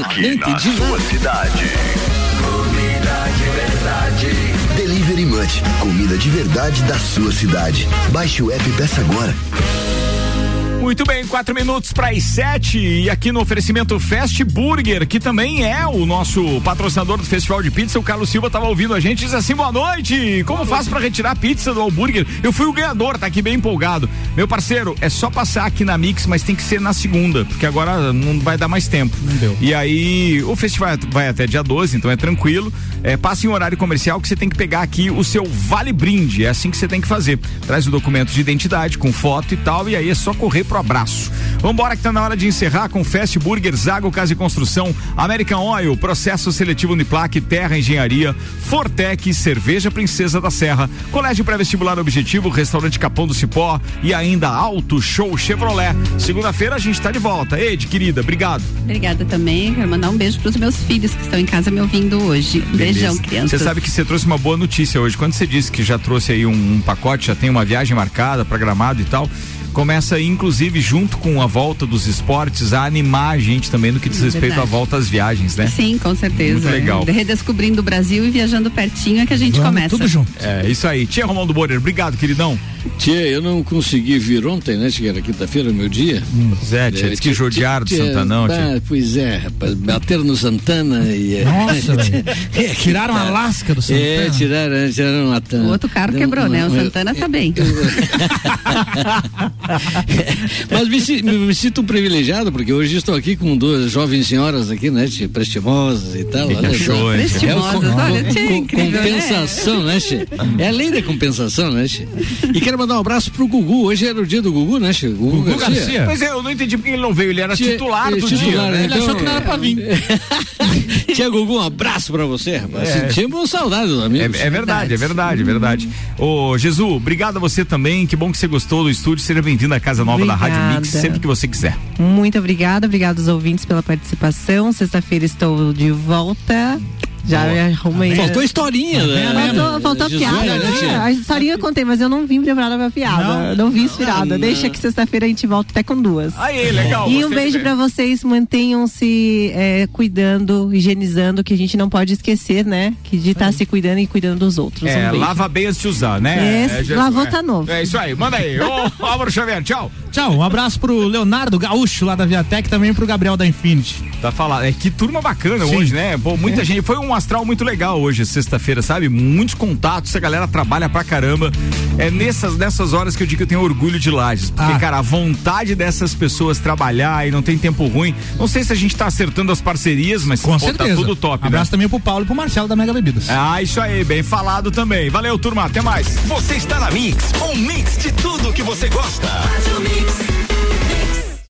Aqui na sua cidade. Comida de verdade. Delivery Munch, comida de verdade da sua cidade. Baixe o app e peça agora. Muito bem, quatro minutos para as sete e aqui no oferecimento Fast Burger, que também é o nosso patrocinador do Festival de Pizza, o Carlos Silva estava ouvindo a gente e diz assim, boa noite, como faço para retirar a pizza do hambúrguer? Eu fui o ganhador, tá aqui bem empolgado. Meu parceiro, é só passar aqui na Mix, mas tem que ser na segunda, porque agora não vai dar mais tempo. Não deu. E aí, o festival vai até dia 12, então é tranquilo. É, passa em horário comercial que você tem que pegar aqui o seu vale brinde. É assim que você tem que fazer. Traz o documento de identidade com foto e tal, e aí é só correr pro abraço. Vambora que tá na hora de encerrar com Fast Burger, Zago Casa e Construção, American Oil, Processo Seletivo Uniplaque, Terra Engenharia, Fortec, Cerveja Princesa da Serra, Colégio Pré-Vestibular Objetivo, Restaurante Capão do Cipó e ainda Auto Show Chevrolet. Segunda-feira a gente tá de volta. Ed, querida, obrigado. Obrigada também. Quero mandar um beijo pros meus filhos que estão em casa me ouvindo hoje. Um beijão, crianças. Você sabe que você trouxe uma boa notícia hoje. Quando você disse que já trouxe aí um, um pacote, já tem uma viagem marcada, programado e tal. Começa, inclusive, junto com a volta dos esportes, a animar a gente também no que diz É respeito à volta às viagens, né? Sim, com certeza. Muito legal. Redescobrindo o Brasil e viajando pertinho é que a gente Vamos começa. tudo junto. É, isso aí. Tia Romualdo Borer, obrigado, queridão. Tia, eu não consegui vir ontem, né? Que era quinta-feira, meu dia. Zé, tia, diz que judiaram do Santanão, tia. Ah, pois é, rapaz, bateram no Santana e. é. Nossa, (laughs) velho. Tiraram a lasca do Santana. É, tiraram, tiraram a O outro carro quebrou, né? O Santana tá bem. (laughs) (laughs) Mas me, me- me sinto privilegiado, porque hoje estou aqui com duas jovens senhoras aqui, né? tia, Prestimosas e tal. Olha hein, tia? É o Prestimosas, olha, tia, com- incrível, né? compensação, né? É a lei da compensação, né, tia? E quero mandar um abraço pro Gugu. Hoje era o dia do Gugu, né, tia? Gugu, Gugu Garcia. Pois é, eu não entendi porque ele não veio. Ele era Tia, titular é, do titular, dia, né? né? Ele achou que não era pra vir. (laughs) Tia Gugu, um abraço pra você, rapaz. É. Sentimos saudade dos É, amigos. é verdade, é verdade, é verdade. Ô, Jesus, obrigado a você também. Que bom que você gostou do estúdio. Seja bem-vindo à Casa Nova da Rádio Mix, Obrigada. sempre que você quiser. Muito obrigada, obrigada aos ouvintes pela participação. Sexta-feira estou de volta. Já me arrumei. Faltou historinha, né? Faltou, faltou piada. né, né? A historinha eu contei, mas eu não vim preparada pra piada. Não, vi inspirada. Deixa que sexta-feira a gente volta até com duas. Aí, legal. E um beijo pra vocês, mantenham-se é, cuidando, higienizando, que a gente não pode esquecer, né? Que de estar se cuidando e cuidando dos outros. É, um beijo. lava bem antes de usar, né? Esse, É, lavou é. tá novo. É isso aí, manda aí. Ô, (laughs) Álvaro Xavier, tchau. Tchau, um abraço pro Leonardo Gaúcho lá da Viatec, também pro Gabriel da Infinity. Tá falando. É que turma bacana Sim. hoje, né? Pô, muita gente. Foi um astral muito legal hoje, sexta-feira, sabe? Muitos contatos, a galera trabalha pra caramba. É nessas, nessas horas que eu digo que eu tenho orgulho de Lages. Porque, Ah. cara, a vontade dessas pessoas trabalhar e não tem tempo ruim. Não sei se a gente tá acertando as parcerias, mas Com pô, certeza. tá tudo top, Abraço né? também pro Paulo e pro Marcelo da Mega Bebidas. Ah, isso aí, bem falado também. Valeu, turma, até mais. Você está na Mix, um mix de tudo que você gosta. Faz o mix.